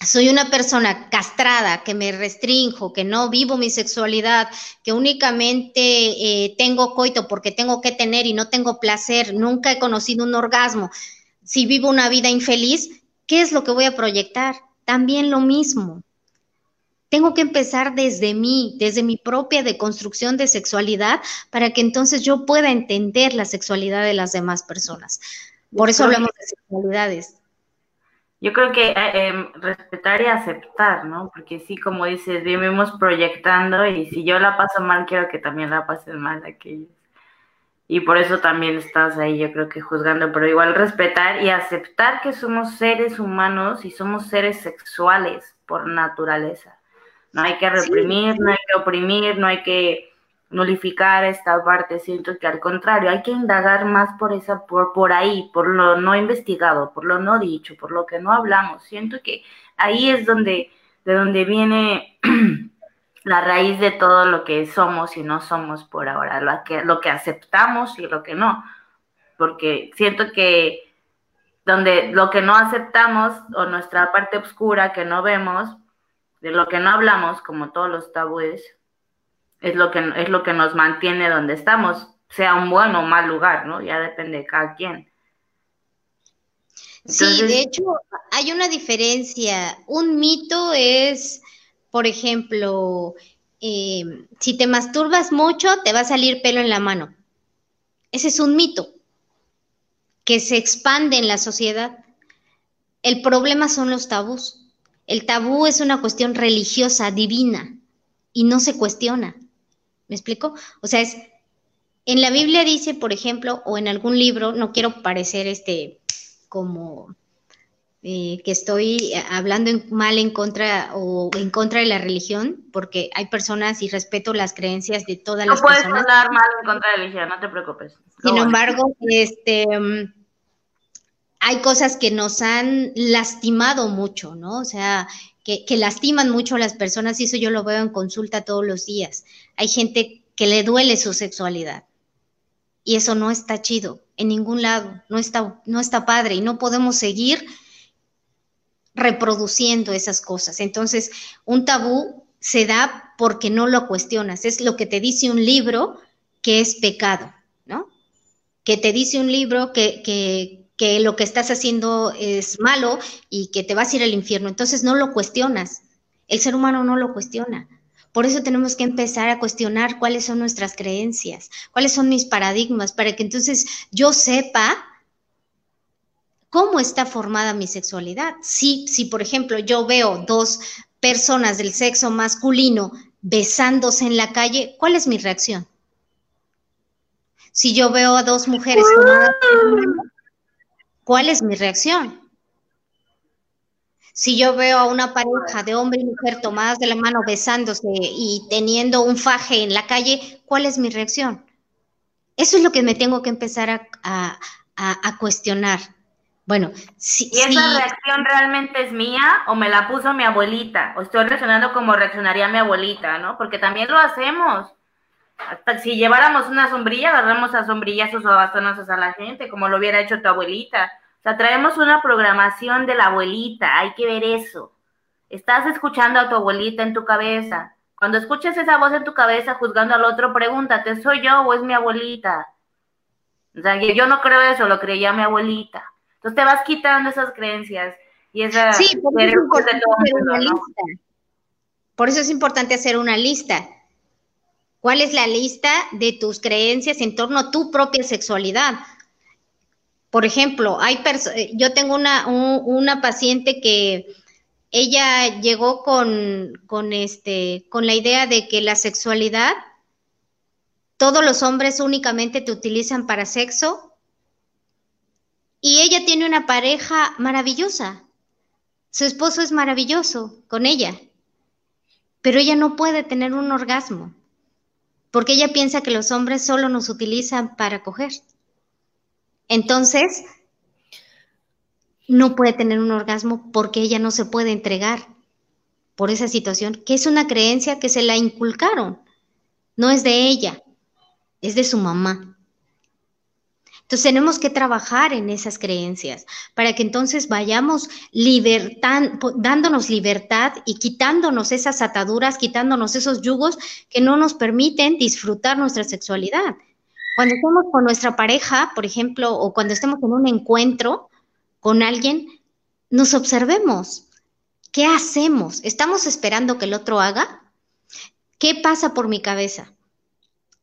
soy una persona castrada, que me restrinjo, que no vivo mi sexualidad, que únicamente eh, tengo coito porque tengo que tener y no tengo placer, nunca he conocido un orgasmo, si vivo una vida infeliz, ¿qué es lo que voy a proyectar? También lo mismo. Tengo que empezar desde mí, desde mi propia deconstrucción de sexualidad, para que entonces yo pueda entender la sexualidad de las demás personas. Por eso hablamos de sexualidades. Yo creo que eh, em, respetar y aceptar, ¿no? Porque sí, como dices, vivimos proyectando y si yo la paso mal, quiero que también la pasen mal aquellos. Y por eso también estás ahí, yo creo que juzgando, pero igual respetar y aceptar que somos seres humanos y somos seres sexuales por naturaleza. No hay que reprimir, no hay que oprimir, no hay que nulificar esta parte, siento que al contrario, hay que indagar más por esa, por, por ahí, por lo no investigado, por lo no dicho, por lo que no hablamos. Siento que ahí es donde, de donde viene la raíz de todo lo que somos y no somos por ahora, lo que, lo que aceptamos y lo que no. Porque siento que donde lo que no aceptamos o nuestra parte oscura que no vemos, de lo que no hablamos, como todos los tabúes, es lo que, es lo que nos mantiene donde estamos, sea un buen o mal lugar, ¿no? Ya depende de cada quien. sí, de hecho, hay una diferencia. Un mito es, por ejemplo, eh, si te masturbas mucho, te va a salir pelo en la mano. Ese es un mito que se expande en la sociedad. El problema son los tabús. El tabú es una cuestión religiosa, divina, y no se cuestiona. ¿Me explico? O sea, es, en la Biblia dice, por ejemplo, o en algún libro, no quiero parecer este como eh, que estoy hablando mal en contra o en contra de la religión, porque hay personas y respeto las creencias de todas las personas. No puedes hablar mal en contra de la religión, no te preocupes. Sin embargo, este hay cosas que nos han lastimado mucho, ¿no? O sea, que, lastiman mucho a las personas y eso yo lo veo en consulta todos los días. Hay gente que le duele su sexualidad y eso no está chido en ningún lado, no está, no está padre y no podemos seguir reproduciendo esas cosas. Entonces, un tabú se da porque no lo cuestionas, es lo que te dice un libro que es pecado, ¿no? Que te dice un libro que, que, que lo que estás haciendo es malo y que te vas a ir al infierno. Entonces no lo cuestionas. El ser humano no lo cuestiona. Por eso tenemos que empezar a cuestionar cuáles son nuestras creencias, cuáles son mis paradigmas, para que entonces yo sepa cómo está formada mi sexualidad. Si, si por ejemplo, yo veo dos personas del sexo masculino besándose en la calle, ¿cuál es mi reacción? Si yo veo a dos mujeres ¿cuál es mi reacción? Si yo veo a una pareja de hombre y mujer tomadas de la mano besándose y teniendo un faje en la calle, ¿cuál es mi reacción? Eso es lo que me tengo que empezar a, cuestionar. Bueno, si, ¿Y esa reacción realmente es mía o me la puso mi abuelita? O estoy reaccionando como reaccionaría mi abuelita, ¿no? Porque también lo hacemos. Hasta si lleváramos una sombrilla, agarramos a sombrillazos o a bastonazos a la gente, como lo hubiera hecho tu abuelita. O sea, traemos una programación de la abuelita, hay que ver eso. Estás escuchando a tu abuelita en tu cabeza. Cuando escuches esa voz en tu cabeza juzgando al otro, pregúntate, ¿soy yo o es mi abuelita? O sea, yo no creo eso, lo creía mi abuelita. Entonces te vas quitando esas creencias y esa... Sí, por eso, es importante hacer una lista. por eso es importante hacer una lista. ¿Cuál es la lista de tus creencias en torno a tu propia sexualidad? Por ejemplo, hay eh, yo tengo una, una paciente que ella llegó con, con, este, con la idea de que la sexualidad, todos los hombres únicamente te utilizan para sexo y ella tiene una pareja maravillosa. Su esposo es maravilloso con ella, pero ella no puede tener un orgasmo porque ella piensa que los hombres solo nos utilizan para coger. Entonces, no puede tener un orgasmo porque ella no se puede entregar por esa situación, que es una creencia que se la inculcaron, no es de ella, es de su mamá. Entonces tenemos que trabajar en esas creencias para que entonces vayamos dándonos libertad y quitándonos esas ataduras, quitándonos esos yugos que no nos permiten disfrutar nuestra sexualidad. Cuando estamos con nuestra pareja, por ejemplo, o cuando estemos en un encuentro con alguien, nos observemos. ¿Qué hacemos? ¿Estamos esperando que el otro haga? ¿Qué pasa por mi cabeza?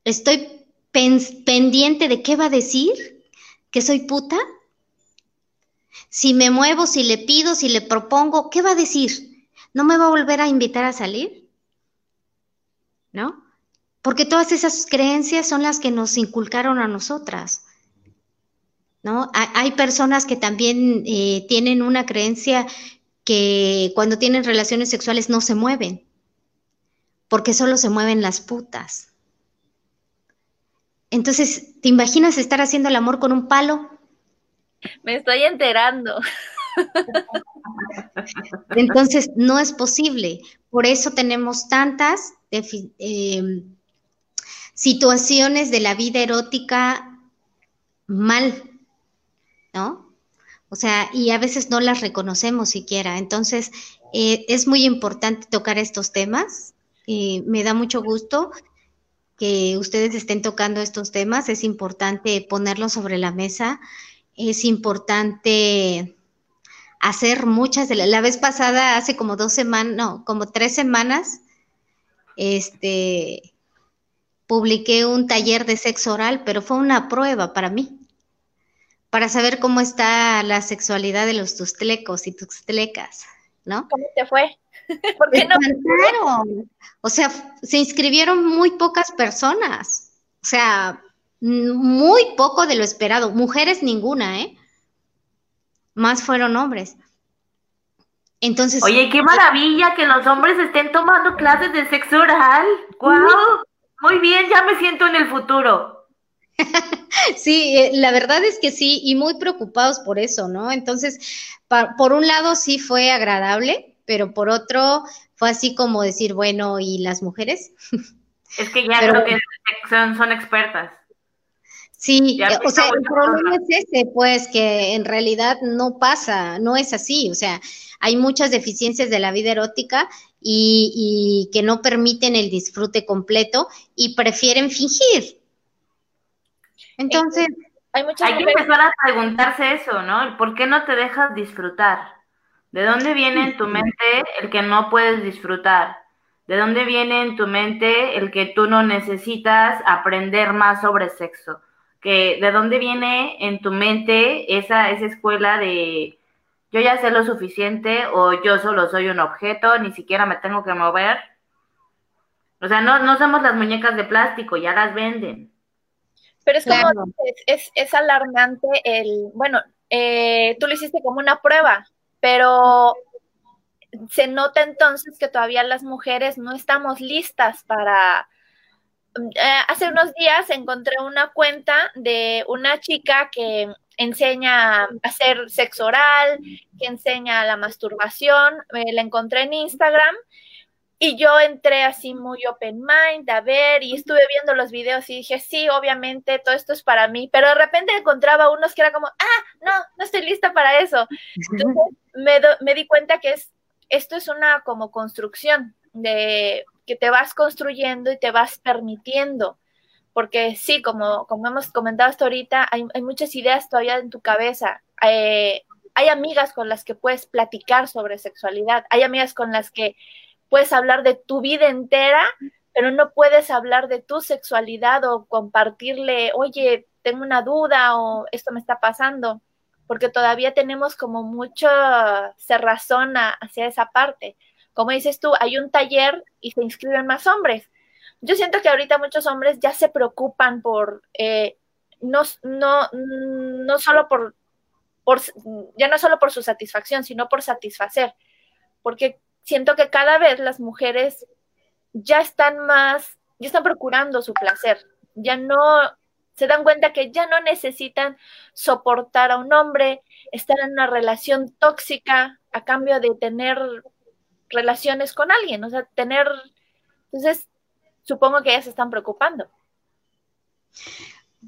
¿Estoy pendiente de qué va a decir? ¿Que soy puta? Si me muevo, si le pido, si le propongo, ¿qué va a decir? ¿No me va a volver a invitar a salir? ¿No? Porque todas esas creencias son las que nos inculcaron a nosotras. ¿No? Hay personas que también eh, tienen una creencia que cuando tienen relaciones sexuales no se mueven, porque solo se mueven las putas. Entonces, ¿te imaginas estar haciendo el amor con un palo? Me estoy enterando. Entonces, no es posible. Por eso tenemos tantas em, situaciones de la vida erótica mal, ¿no? O sea, y a veces no las reconocemos siquiera. Entonces, eh, es muy importante tocar estos temas. Eh, me da mucho gusto que ustedes estén tocando estos temas, es importante ponerlos sobre la mesa, es importante hacer muchas de la, vez pasada, hace como dos semanas, no, como tres semanas, este, publiqué un taller de sexo oral, pero fue una prueba para mí, para saber cómo está la sexualidad de los tustlecos y tuxtlecas, ¿no? ¿Cómo te fue? ¿Por qué no? O sea, se inscribieron muy pocas personas. O sea, muy poco de lo esperado. Mujeres ninguna, ¿eh? Más fueron hombres. Entonces. Oye, qué maravilla que los hombres estén tomando clases de sexo oral. ¡Guau! Muy bien, ya me siento en el futuro. sí, eh, la verdad es que sí, y muy preocupados por eso, ¿no? Entonces, por un lado sí fue agradable, pero por otro fue así como decir, bueno, ¿y las mujeres? Es que ya creo que son, expertas. Sí, o sea, el problema es ese, pues, que en realidad no pasa, no es así, o sea, hay muchas deficiencias de la vida erótica y, que no permiten el disfrute completo y prefieren fingir. Entonces... Hay, hay que empezar a preguntarse eso, ¿no? ¿Por qué no te dejas disfrutar? ¿De dónde viene en tu mente el que no puedes disfrutar? ¿De dónde viene en tu mente el que tú no necesitas aprender más sobre sexo? Que, ¿De dónde viene en tu mente esa, esa escuela de yo ya sé lo suficiente o yo solo soy un objeto, ni siquiera me tengo que mover? O sea, no, no somos las muñecas de plástico, ya las venden. Pero es como, es, es, alarmante el, bueno, eh, tú lo hiciste como una prueba, pero se nota entonces que todavía las mujeres no estamos listas para... Eh, hace unos días encontré una cuenta de una chica que enseña a hacer sexo oral, que enseña la masturbación, me la encontré en Instagram y yo entré así muy open mind a ver y estuve viendo los videos y dije, sí, obviamente todo esto es para mí, pero de repente encontraba unos que era como, ah, no, no estoy lista para eso. Entonces me, me di cuenta que es, esto es una como construcción de que te vas construyendo y te vas permitiendo. Porque sí, como, como hemos comentado hasta ahorita, hay, hay muchas ideas todavía en tu cabeza. Eh, hay amigas con las que puedes platicar sobre sexualidad, hay amigas con las que puedes hablar de tu vida entera, pero no puedes hablar de tu sexualidad o compartirle, oye, tengo una duda o esto me está pasando, porque todavía tenemos como mucho cerrazón hacia esa parte. Como dices tú, hay un taller y se inscriben más hombres. Yo siento que ahorita muchos hombres ya se preocupan por, eh, no, no, no solo por, por, ya no solo por su satisfacción, sino por satisfacer, porque siento que cada vez las mujeres ya están más, ya están procurando su placer, ya no se dan cuenta que ya no necesitan soportar a un hombre, estar en una relación tóxica a cambio de tener relaciones con alguien, o sea, tener, entonces, supongo que ya se están preocupando.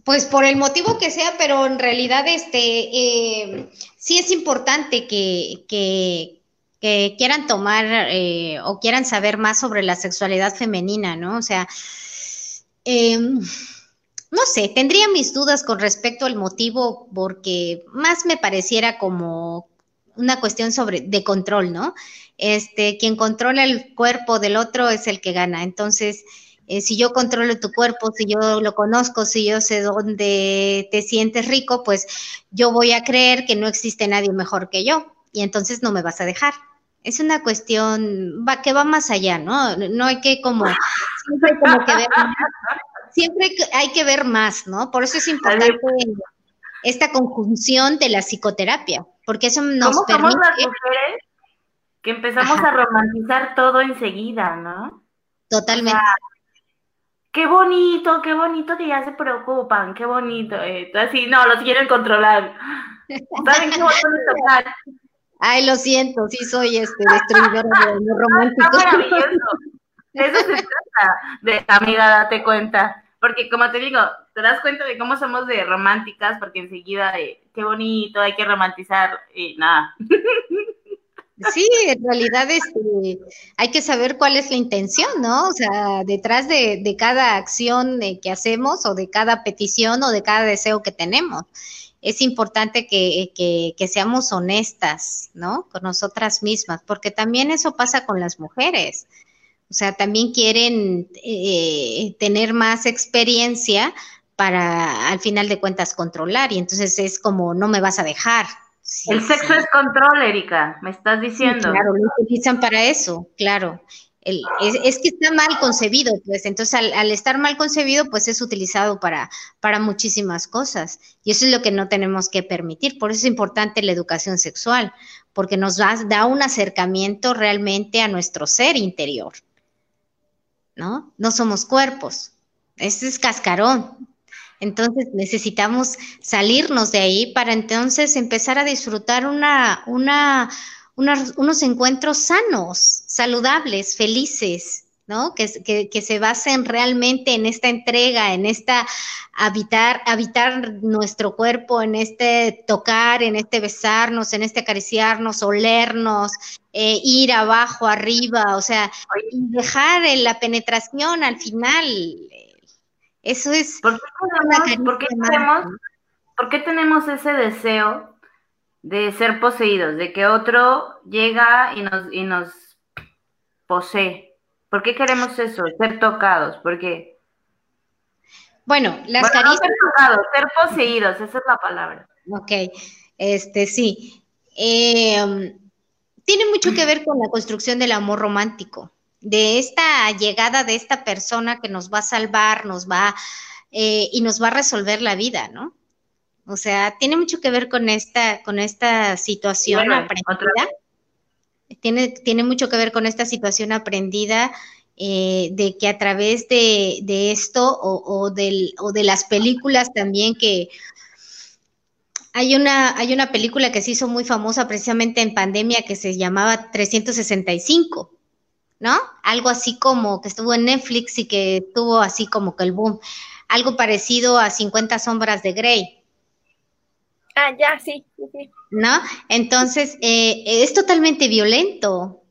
Pues por el motivo que sea, pero en realidad este eh, sí es importante que, que, quieran tomar eh, o quieran saber más sobre la sexualidad femenina, ¿no? O sea, em, no sé, tendría mis dudas con respecto al motivo porque más me pareciera como una cuestión sobre de control, ¿no? Este, quien controla el cuerpo del otro es el que gana. Entonces, eh, si yo controlo tu cuerpo, si yo lo conozco, si yo sé dónde te sientes rico, pues yo voy a creer que no existe nadie mejor que yo y entonces no me vas a dejar. Es una cuestión va, que va más allá, ¿no? No hay que como, siempre como que ver, siempre hay que ver más, ¿no? Por eso es importante esta conjunción de la psicoterapia, porque eso nos ¿Cómo permite... las mujeres que empezamos a romantizar todo enseguida, ¿no? Totalmente qué bonito, qué bonito que ya se preocupan, qué bonito. Eh, así, no, los quieren controlar. ¿Saben qué tocar? Ay, lo siento, sí soy este destruidora de amor romántico. Está maravilloso. Eso se trata de amiga, date cuenta. Porque como te digo, te das cuenta de cómo somos de románticas, porque enseguida de qué bonito, hay que romantizar y nada. Sí, en realidad este, hay que saber cuál es la intención, ¿no? O sea, detrás de, cada acción eh, que hacemos o de cada petición o de cada deseo que tenemos. Es importante que, que, seamos honestas, ¿no? Con nosotras mismas, porque también eso pasa con las mujeres. O sea, también quieren eh, tener más experiencia para, al final de cuentas, controlar. Y entonces es como, no me vas a dejar, el sexo es control, Erika, me estás diciendo. claro, lo utilizan para eso, claro. Es, que está mal concebido, pues entonces al, estar mal concebido, pues es utilizado para, para muchísimas cosas. Y eso es lo que no tenemos que permitir. Por eso es importante la educación sexual, porque nos da un acercamiento realmente a nuestro ser interior. ¿No? No somos cuerpos. Ese es cascarón. Entonces necesitamos salirnos de ahí para entonces empezar a disfrutar una, una, unos encuentros sanos, saludables, felices, ¿no? Que, que, que, se basen realmente en esta entrega, en esta habitar, habitar nuestro cuerpo, en este tocar, en este besarnos, en este acariciarnos, olernos, eh, ir abajo, arriba, o sea, dejar la penetración al final eso es. ¿Por qué, tenemos, ese deseo de ser poseídos, de que otro llega y nos, y nos posee? ¿Por qué queremos eso? Ser tocados, porque. Bueno, las caricias. ser tocados, ser poseídos, esa es la palabra. Ok, este sí. Eh, tiene mucho que ver con la construcción del amor romántico de esta llegada de esta persona que nos va a salvar, nos va eh, y nos va a resolver la vida, ¿no? O sea, tiene mucho que ver con esta, con esta situación aprendida. Tiene, tiene mucho que ver con esta situación aprendida eh, de que a través de, esto o, o, del, o de las películas también que hay una, hay una película que se hizo muy famosa precisamente en pandemia que se llamaba 365 ¿no? Algo así como que estuvo en Netflix y que tuvo así como que el boom. Algo parecido a 50 sombras de Grey. Ah, ya, sí, sí, ¿No? Entonces, eh, es totalmente violento.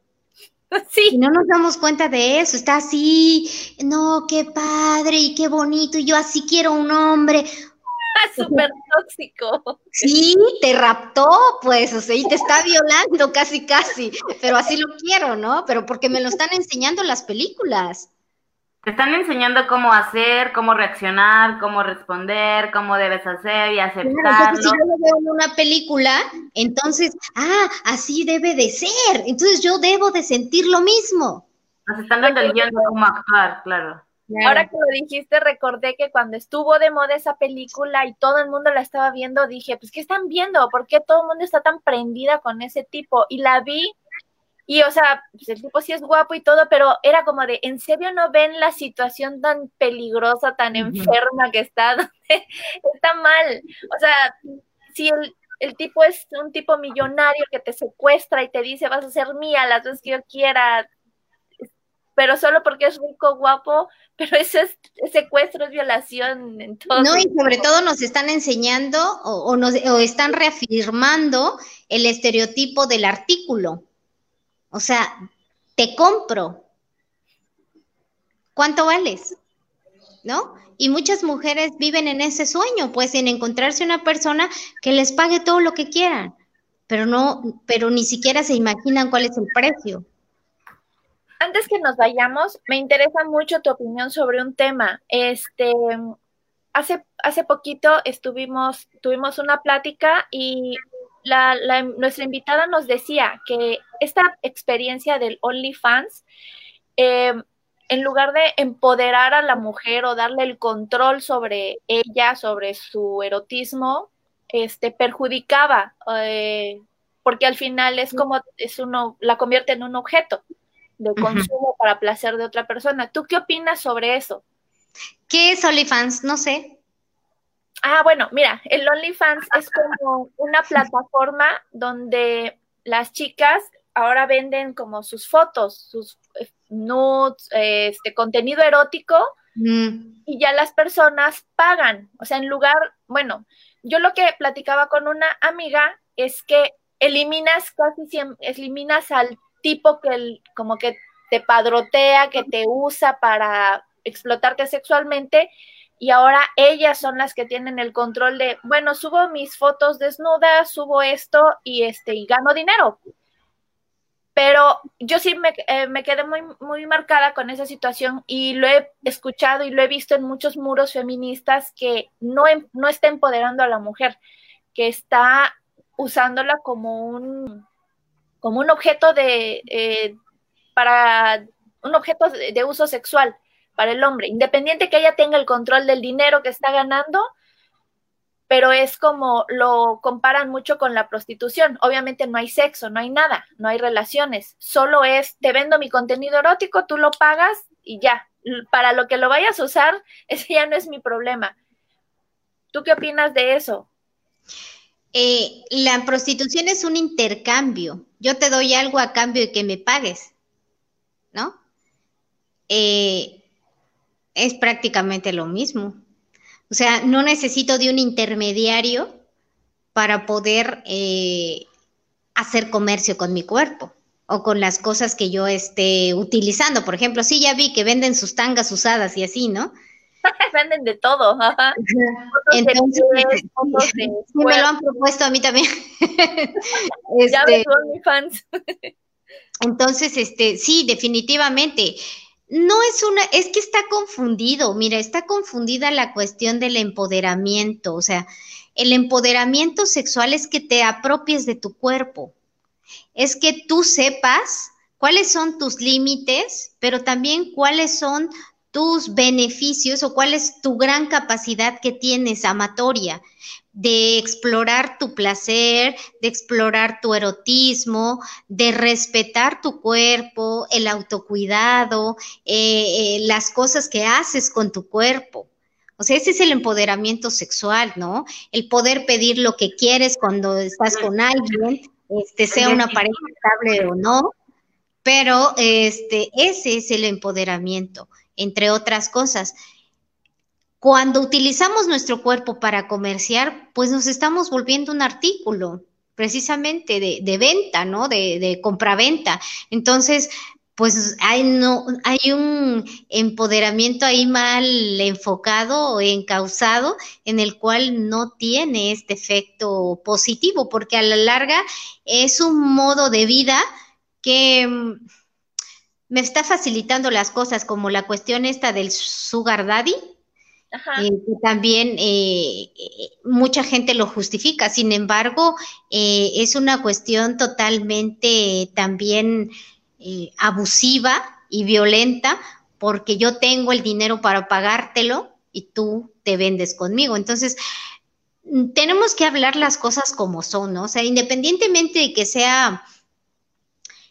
Sí. Y no nos damos cuenta de eso. Está así, no, qué padre y qué bonito. Y yo así quiero un hombre. Súper tóxico. Sí, te raptó, pues, o sea, y te está violando casi, casi, pero así lo quiero, ¿no? Pero porque me lo están enseñando las películas. Te están enseñando cómo hacer, cómo reaccionar, cómo responder, cómo debes hacer y aceptarlo. si yo lo veo en una película, entonces, ah, así debe de ser. Entonces yo debo de sentir lo mismo. Nos están dando el guion de cómo actuar, claro. Ahora que lo dijiste, recordé que cuando estuvo de moda esa película y todo el mundo la estaba viendo, dije, pues, ¿qué están viendo? ¿Por qué todo el mundo está tan prendida con ese tipo? Y la vi Y, o sea, pues el tipo sí es guapo y todo, pero era como de, ¿en serio no ven la situación tan peligrosa, tan enferma que está? está mal. O sea, si el, el tipo es un tipo millonario que te secuestra y te dice, vas a ser mía las veces que yo quiera, pero solo porque es rico, guapo, pero ese es, secuestro, es violación. En todo no, y sobre todo nos están enseñando o, nos, o están reafirmando el estereotipo del artículo. O sea, te compro. ¿Cuánto vales? ¿No? Y muchas mujeres viven en ese sueño, pues en encontrarse una persona que les pague todo lo que quieran, pero no, pero ni siquiera se imaginan cuál es el precio antes que nos vayamos, me interesa mucho tu opinión sobre un tema. Este, hace, hace poquito estuvimos, tuvimos una plática y la, nuestra invitada nos decía que esta experiencia del OnlyFans, eh, en lugar de empoderar a la mujer o darle el control sobre ella, sobre su erotismo, este, perjudicaba, eh, porque al final es como, es uno, la convierte en un objeto de consumo para placer de otra persona. ¿Tú qué opinas sobre eso? ¿Qué es OnlyFans? No sé. Ah, bueno, mira, el OnlyFans es como una plataforma donde las chicas ahora venden como sus fotos, sus eh, nudes, este contenido erótico mm. y ya las personas pagan. O sea, en lugar, bueno, yo lo que platicaba con una amiga es que eliminas casi siempre, eliminas al tipo que como que te padrotea, que te usa para explotarte sexualmente y ahora ellas son las que tienen el control de, bueno, subo mis fotos desnudas, subo esto y este y gano dinero. Pero yo sí me, eh, me quedé muy, muy marcada con esa situación y lo he escuchado y lo he visto en muchos muros feministas que no, em, no está empoderando a la mujer, que está usándola como un, como un objeto de, eh, para, un objeto de, uso sexual para el hombre, independiente que ella tenga el control del dinero que está ganando, pero es como lo comparan mucho con la prostitución. Obviamente no hay sexo, no hay nada, no hay relaciones, solo es, te vendo mi contenido erótico, tú lo pagas y ya. Para lo que lo vayas a usar, ese ya no es mi problema. ¿Tú qué opinas de eso? Eh, la prostitución es un intercambio. Yo te doy algo a cambio de que me pagues, ¿no? Eh, es prácticamente lo mismo. O sea, no necesito de un intermediario para poder eh, hacer comercio con mi cuerpo o con las cosas que yo esté utilizando. Por ejemplo, sí, ya vi que venden sus tangas usadas y así, ¿no? Venden de todo. Entonces, me lo han propuesto a mí también. ya este, mis fans. entonces, este, sí, definitivamente. No es una, es que está confundido, mira, está confundida la cuestión del empoderamiento, o sea, el empoderamiento sexual es que te apropies de tu cuerpo, es que tú sepas cuáles son tus límites, pero también cuáles son tus beneficios o cuál es tu gran capacidad que tienes amatoria de explorar tu placer, de explorar tu erotismo, de respetar tu cuerpo, el autocuidado, eh, eh, las cosas que haces con tu cuerpo. O sea, ese es el empoderamiento sexual, ¿no? El poder pedir lo que quieres cuando estás con alguien, este, sea una pareja estable o no, pero este, ese es el empoderamiento entre otras cosas. Cuando utilizamos nuestro cuerpo para comerciar, pues nos estamos volviendo un artículo precisamente de, venta, ¿no? De, de compraventa. Entonces, pues hay, no, hay un empoderamiento ahí mal enfocado o encausado en el cual no tiene este efecto positivo, porque a la larga es un modo de vida que me está facilitando las cosas, como la cuestión esta del sugar daddy, eh, que también eh, mucha gente lo justifica. Sin embargo, eh, es una cuestión totalmente también abusiva y violenta, porque yo tengo el dinero para pagártelo y tú te vendes conmigo. Entonces, tenemos que hablar las cosas como son, ¿no? O sea, independientemente de que sea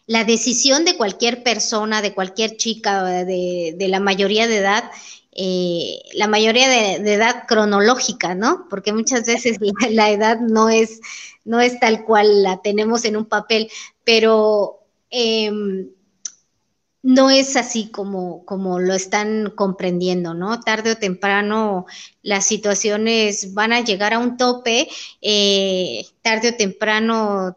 la decisión de cualquier persona, de cualquier chica, de, de la mayoría de edad, eh, la mayoría de, edad cronológica, ¿no? Porque muchas veces la, edad no es, no es tal cual la tenemos en un papel, pero em, no es así como, como lo están comprendiendo, ¿no? Tarde o temprano las situaciones van a llegar a un tope, eh, tarde o temprano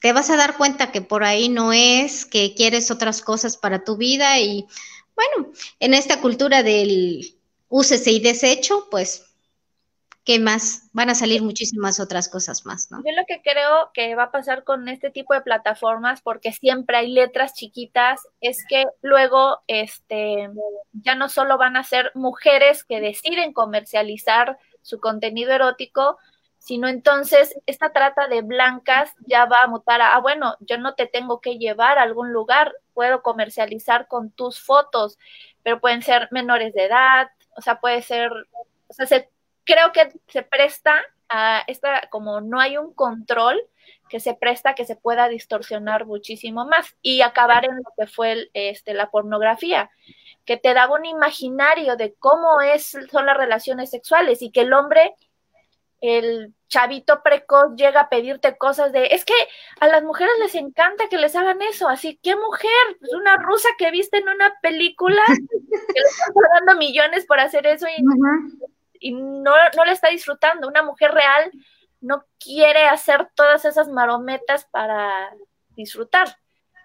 te vas a dar cuenta que por ahí no es, que quieres otras cosas para tu vida y bueno, en esta cultura del úsese y desecho, pues, ¿qué más? Van a salir muchísimas otras cosas más, ¿no? Yo lo que creo que va a pasar con este tipo de plataformas, porque siempre hay letras chiquitas, es que luego, este, ya no solo van a ser mujeres que deciden comercializar su contenido erótico, sino entonces esta trata de blancas ya va a mutar a, ah, bueno, yo no te tengo que llevar a algún lugar, puedo comercializar con tus fotos, pero pueden ser menores de edad, o sea, puede ser, o sea, se, creo que se presta a esta, como no hay un control, que se presta que se pueda distorsionar muchísimo más y acabar en lo que fue este, la pornografía, que te daba un imaginario de cómo es, son las relaciones sexuales y que el hombre el chavito precoz llega a pedirte cosas de, es que a las mujeres les encanta que les hagan eso, así, ¿qué mujer? Pues una rusa que viste en una película, que le están pagando millones por hacer eso y, no, no le está disfrutando. Una mujer real no quiere hacer todas esas marometas para disfrutar.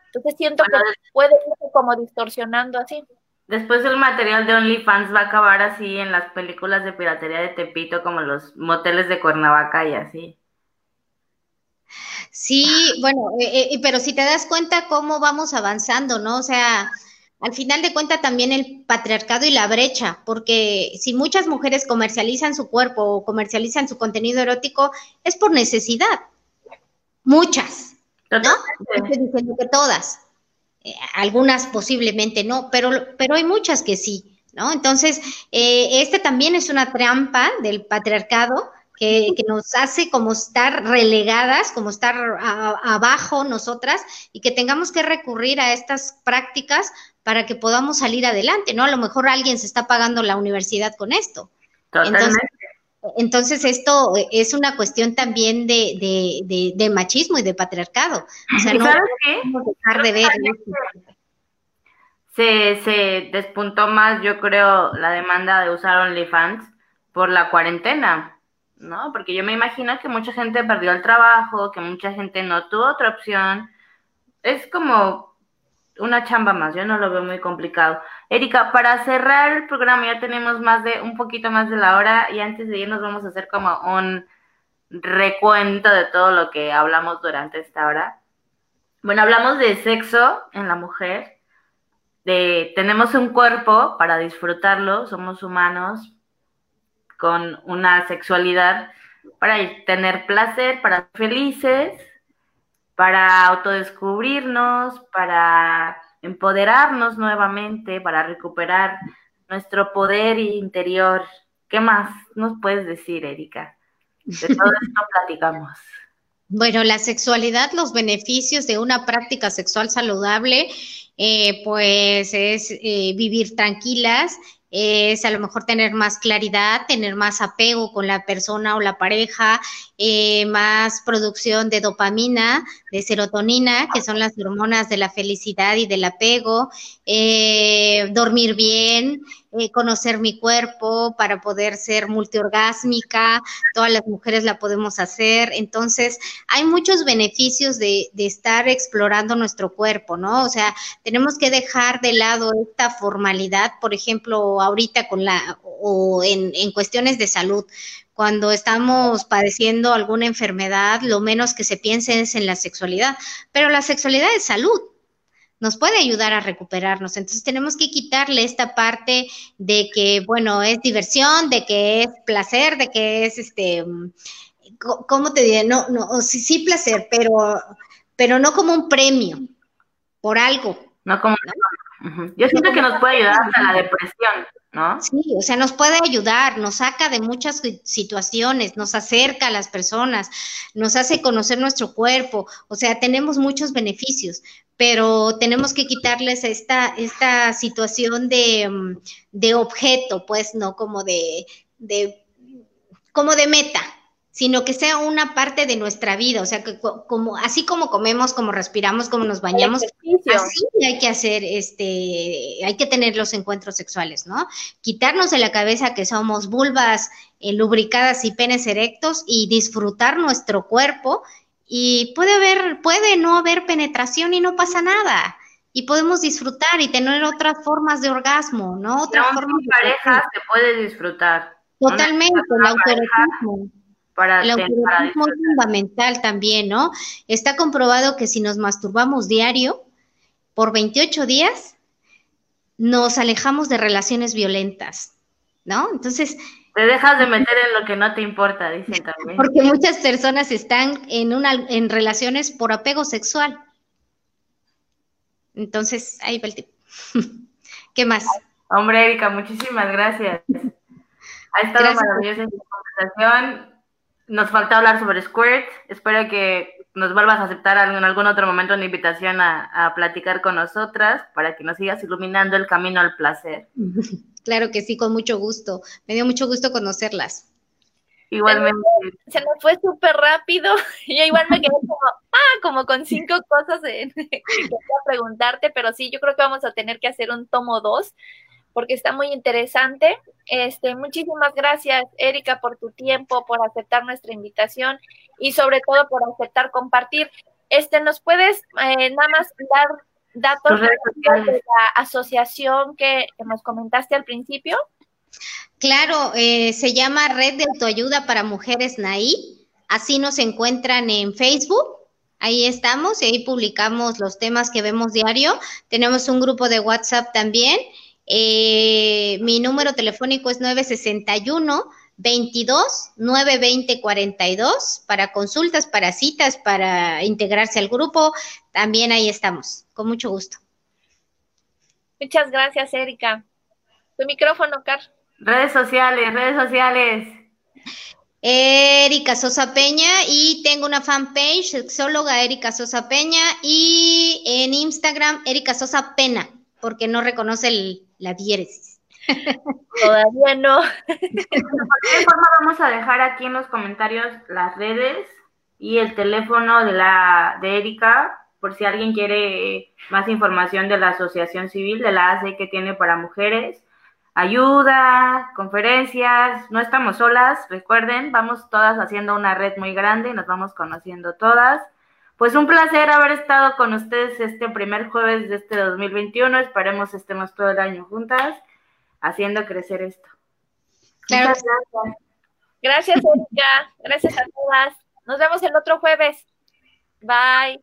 Entonces siento que puede ir como distorsionando así. Después el material de OnlyFans va a acabar así en las películas de piratería de Tepito, como los moteles de Cuernavaca y así. Sí, bueno, eh, eh, pero si te das cuenta cómo vamos avanzando, ¿no? O sea, al final de cuentas también el patriarcado y la brecha, porque si muchas mujeres comercializan su cuerpo o comercializan su contenido erótico, es por necesidad. Muchas, ¿no? Estoy diciendo que todas. Eh, algunas posiblemente no, pero, pero hay muchas que sí, ¿no? Entonces, eh, este también es una trampa del patriarcado que, nos hace como estar relegadas, como estar abajo nosotras y que tengamos que recurrir a estas prácticas para que podamos salir adelante, ¿no? A lo mejor alguien se está pagando la universidad con esto. Entonces, entonces, esto es una cuestión también de, machismo y de patriarcado. O sea, no podemos dejar de ver. Se, se despuntó más, yo creo, la demanda de usar OnlyFans por la cuarentena, ¿no? Porque yo me imagino que mucha gente perdió el trabajo, que mucha gente no tuvo otra opción. Es como una chamba más, yo no lo veo muy complicado. Erika, para cerrar el programa ya tenemos más de un poquito más de la hora y antes de irnos vamos a hacer como un recuento de todo lo que hablamos durante esta hora. Bueno, hablamos de sexo en la mujer, de tenemos un cuerpo para disfrutarlo, somos humanos con una sexualidad para tener placer, para ser felices, para autodescubrirnos, para empoderarnos nuevamente, para recuperar nuestro poder interior. ¿Qué más nos puedes decir, Erika? De todo esto platicamos. Bueno, la sexualidad, los beneficios de una práctica sexual saludable, eh, pues es eh, vivir tranquilas, es a lo mejor tener más claridad, tener más apego con la persona o la pareja, eh, más producción de dopamina, de serotonina, que son las hormonas de la felicidad y del apego, eh, dormir bien, eh, conocer mi cuerpo para poder ser multiorgásmica, todas las mujeres la podemos hacer, entonces hay muchos beneficios de, de estar explorando nuestro cuerpo, ¿no? O sea, tenemos que dejar de lado esta formalidad, por ejemplo, ahorita con la, o en, en cuestiones de salud, cuando estamos padeciendo alguna enfermedad, lo menos que se piense es en la sexualidad, pero la sexualidad es salud, nos puede ayudar a recuperarnos. Entonces tenemos que quitarle esta parte de que, bueno, es diversión, de que es placer, de que es este, ¿cómo te diré? No, no, sí, sí placer, pero, pero no como un premio por algo. No como. Yo siento que nos puede ayudar hasta la depresión. ¿no? Sí, o sea, nos puede ayudar, nos saca de muchas situaciones, nos acerca a las personas, nos hace conocer nuestro cuerpo, o sea, tenemos muchos beneficios, pero tenemos que quitarles esta, esta situación de, mm, de objeto, pues, no como de, de, como de meta, sino que sea una parte de nuestra vida, o sea, que como así como comemos, como respiramos, como nos bañamos, así hay que hacer este, hay que tener los encuentros sexuales, ¿no? Quitarnos de la cabeza que somos vulvas eh, lubricadas y penes erectos y disfrutar nuestro cuerpo y puede haber, puede no haber penetración y no pasa nada. Y podemos disfrutar y tener otras formas de orgasmo, ¿no? Otras formas de pareja se puede disfrutar. Totalmente, el autoerotismo. Para el autoerotismo es fundamental también, ¿no? Está comprobado que si nos masturbamos diario por 28 días, nos alejamos de relaciones violentas, ¿no? Entonces... Te dejas de meter en lo que no te importa, dicen también. Porque muchas personas están en, una, en relaciones por apego sexual. Entonces, ahí va el tip. ¿Qué más? Hombre, Erika, muchísimas gracias. Ha estado maravillosa esta conversación. Nos falta hablar sobre Squirt. Espero que nos vuelvas a aceptar en algún otro momento una invitación a, platicar con nosotras para que nos sigas iluminando el camino al placer. Claro que sí, con mucho gusto. Me dio mucho gusto conocerlas. Igualmente. Se me fue súper rápido. Yo igual me quedé como, ah, como con cinco cosas en, que quería preguntarte, pero sí, yo creo que vamos a tener que hacer un tomo dos porque está muy interesante. Este, muchísimas gracias, Erika, por tu tiempo, por aceptar nuestra invitación y sobre todo por aceptar compartir. Este, ¿nos puedes eh, nada más dar datos de la asociación que, nos comentaste al principio? Claro, eh, se llama Red de Autoayuda para Mujeres NAI. Así nos encuentran en Facebook. Ahí estamos y ahí publicamos los temas que vemos diario. Tenemos un grupo de WhatsApp también eh, mi número telefónico es 961 22 920 42 para consultas, para citas, para integrarse al grupo. También ahí estamos, con mucho gusto. Muchas gracias, Erika. Tu micrófono, Car. Redes sociales, redes sociales. Erika Sosa Peña y tengo una fanpage, sexóloga Erika Sosa Peña y en Instagram Erika Sosa Pena, porque no reconoce el, la diéresis. Todavía no. De cualquier forma, vamos a dejar aquí en los comentarios las redes y el teléfono de la de Erika, por si alguien quiere más información de la Asociación Civil, de la AC que tiene para mujeres. Ayuda, conferencias, no estamos solas, recuerden, vamos todas haciendo una red muy grande, nos vamos conociendo todas. Pues un placer haber estado con ustedes este primer jueves de este 2021. Esperemos estemos todo el año juntas haciendo crecer esto. Claro. gracias. Gracias, Erika. Gracias a todas. Nos vemos el otro jueves. Bye.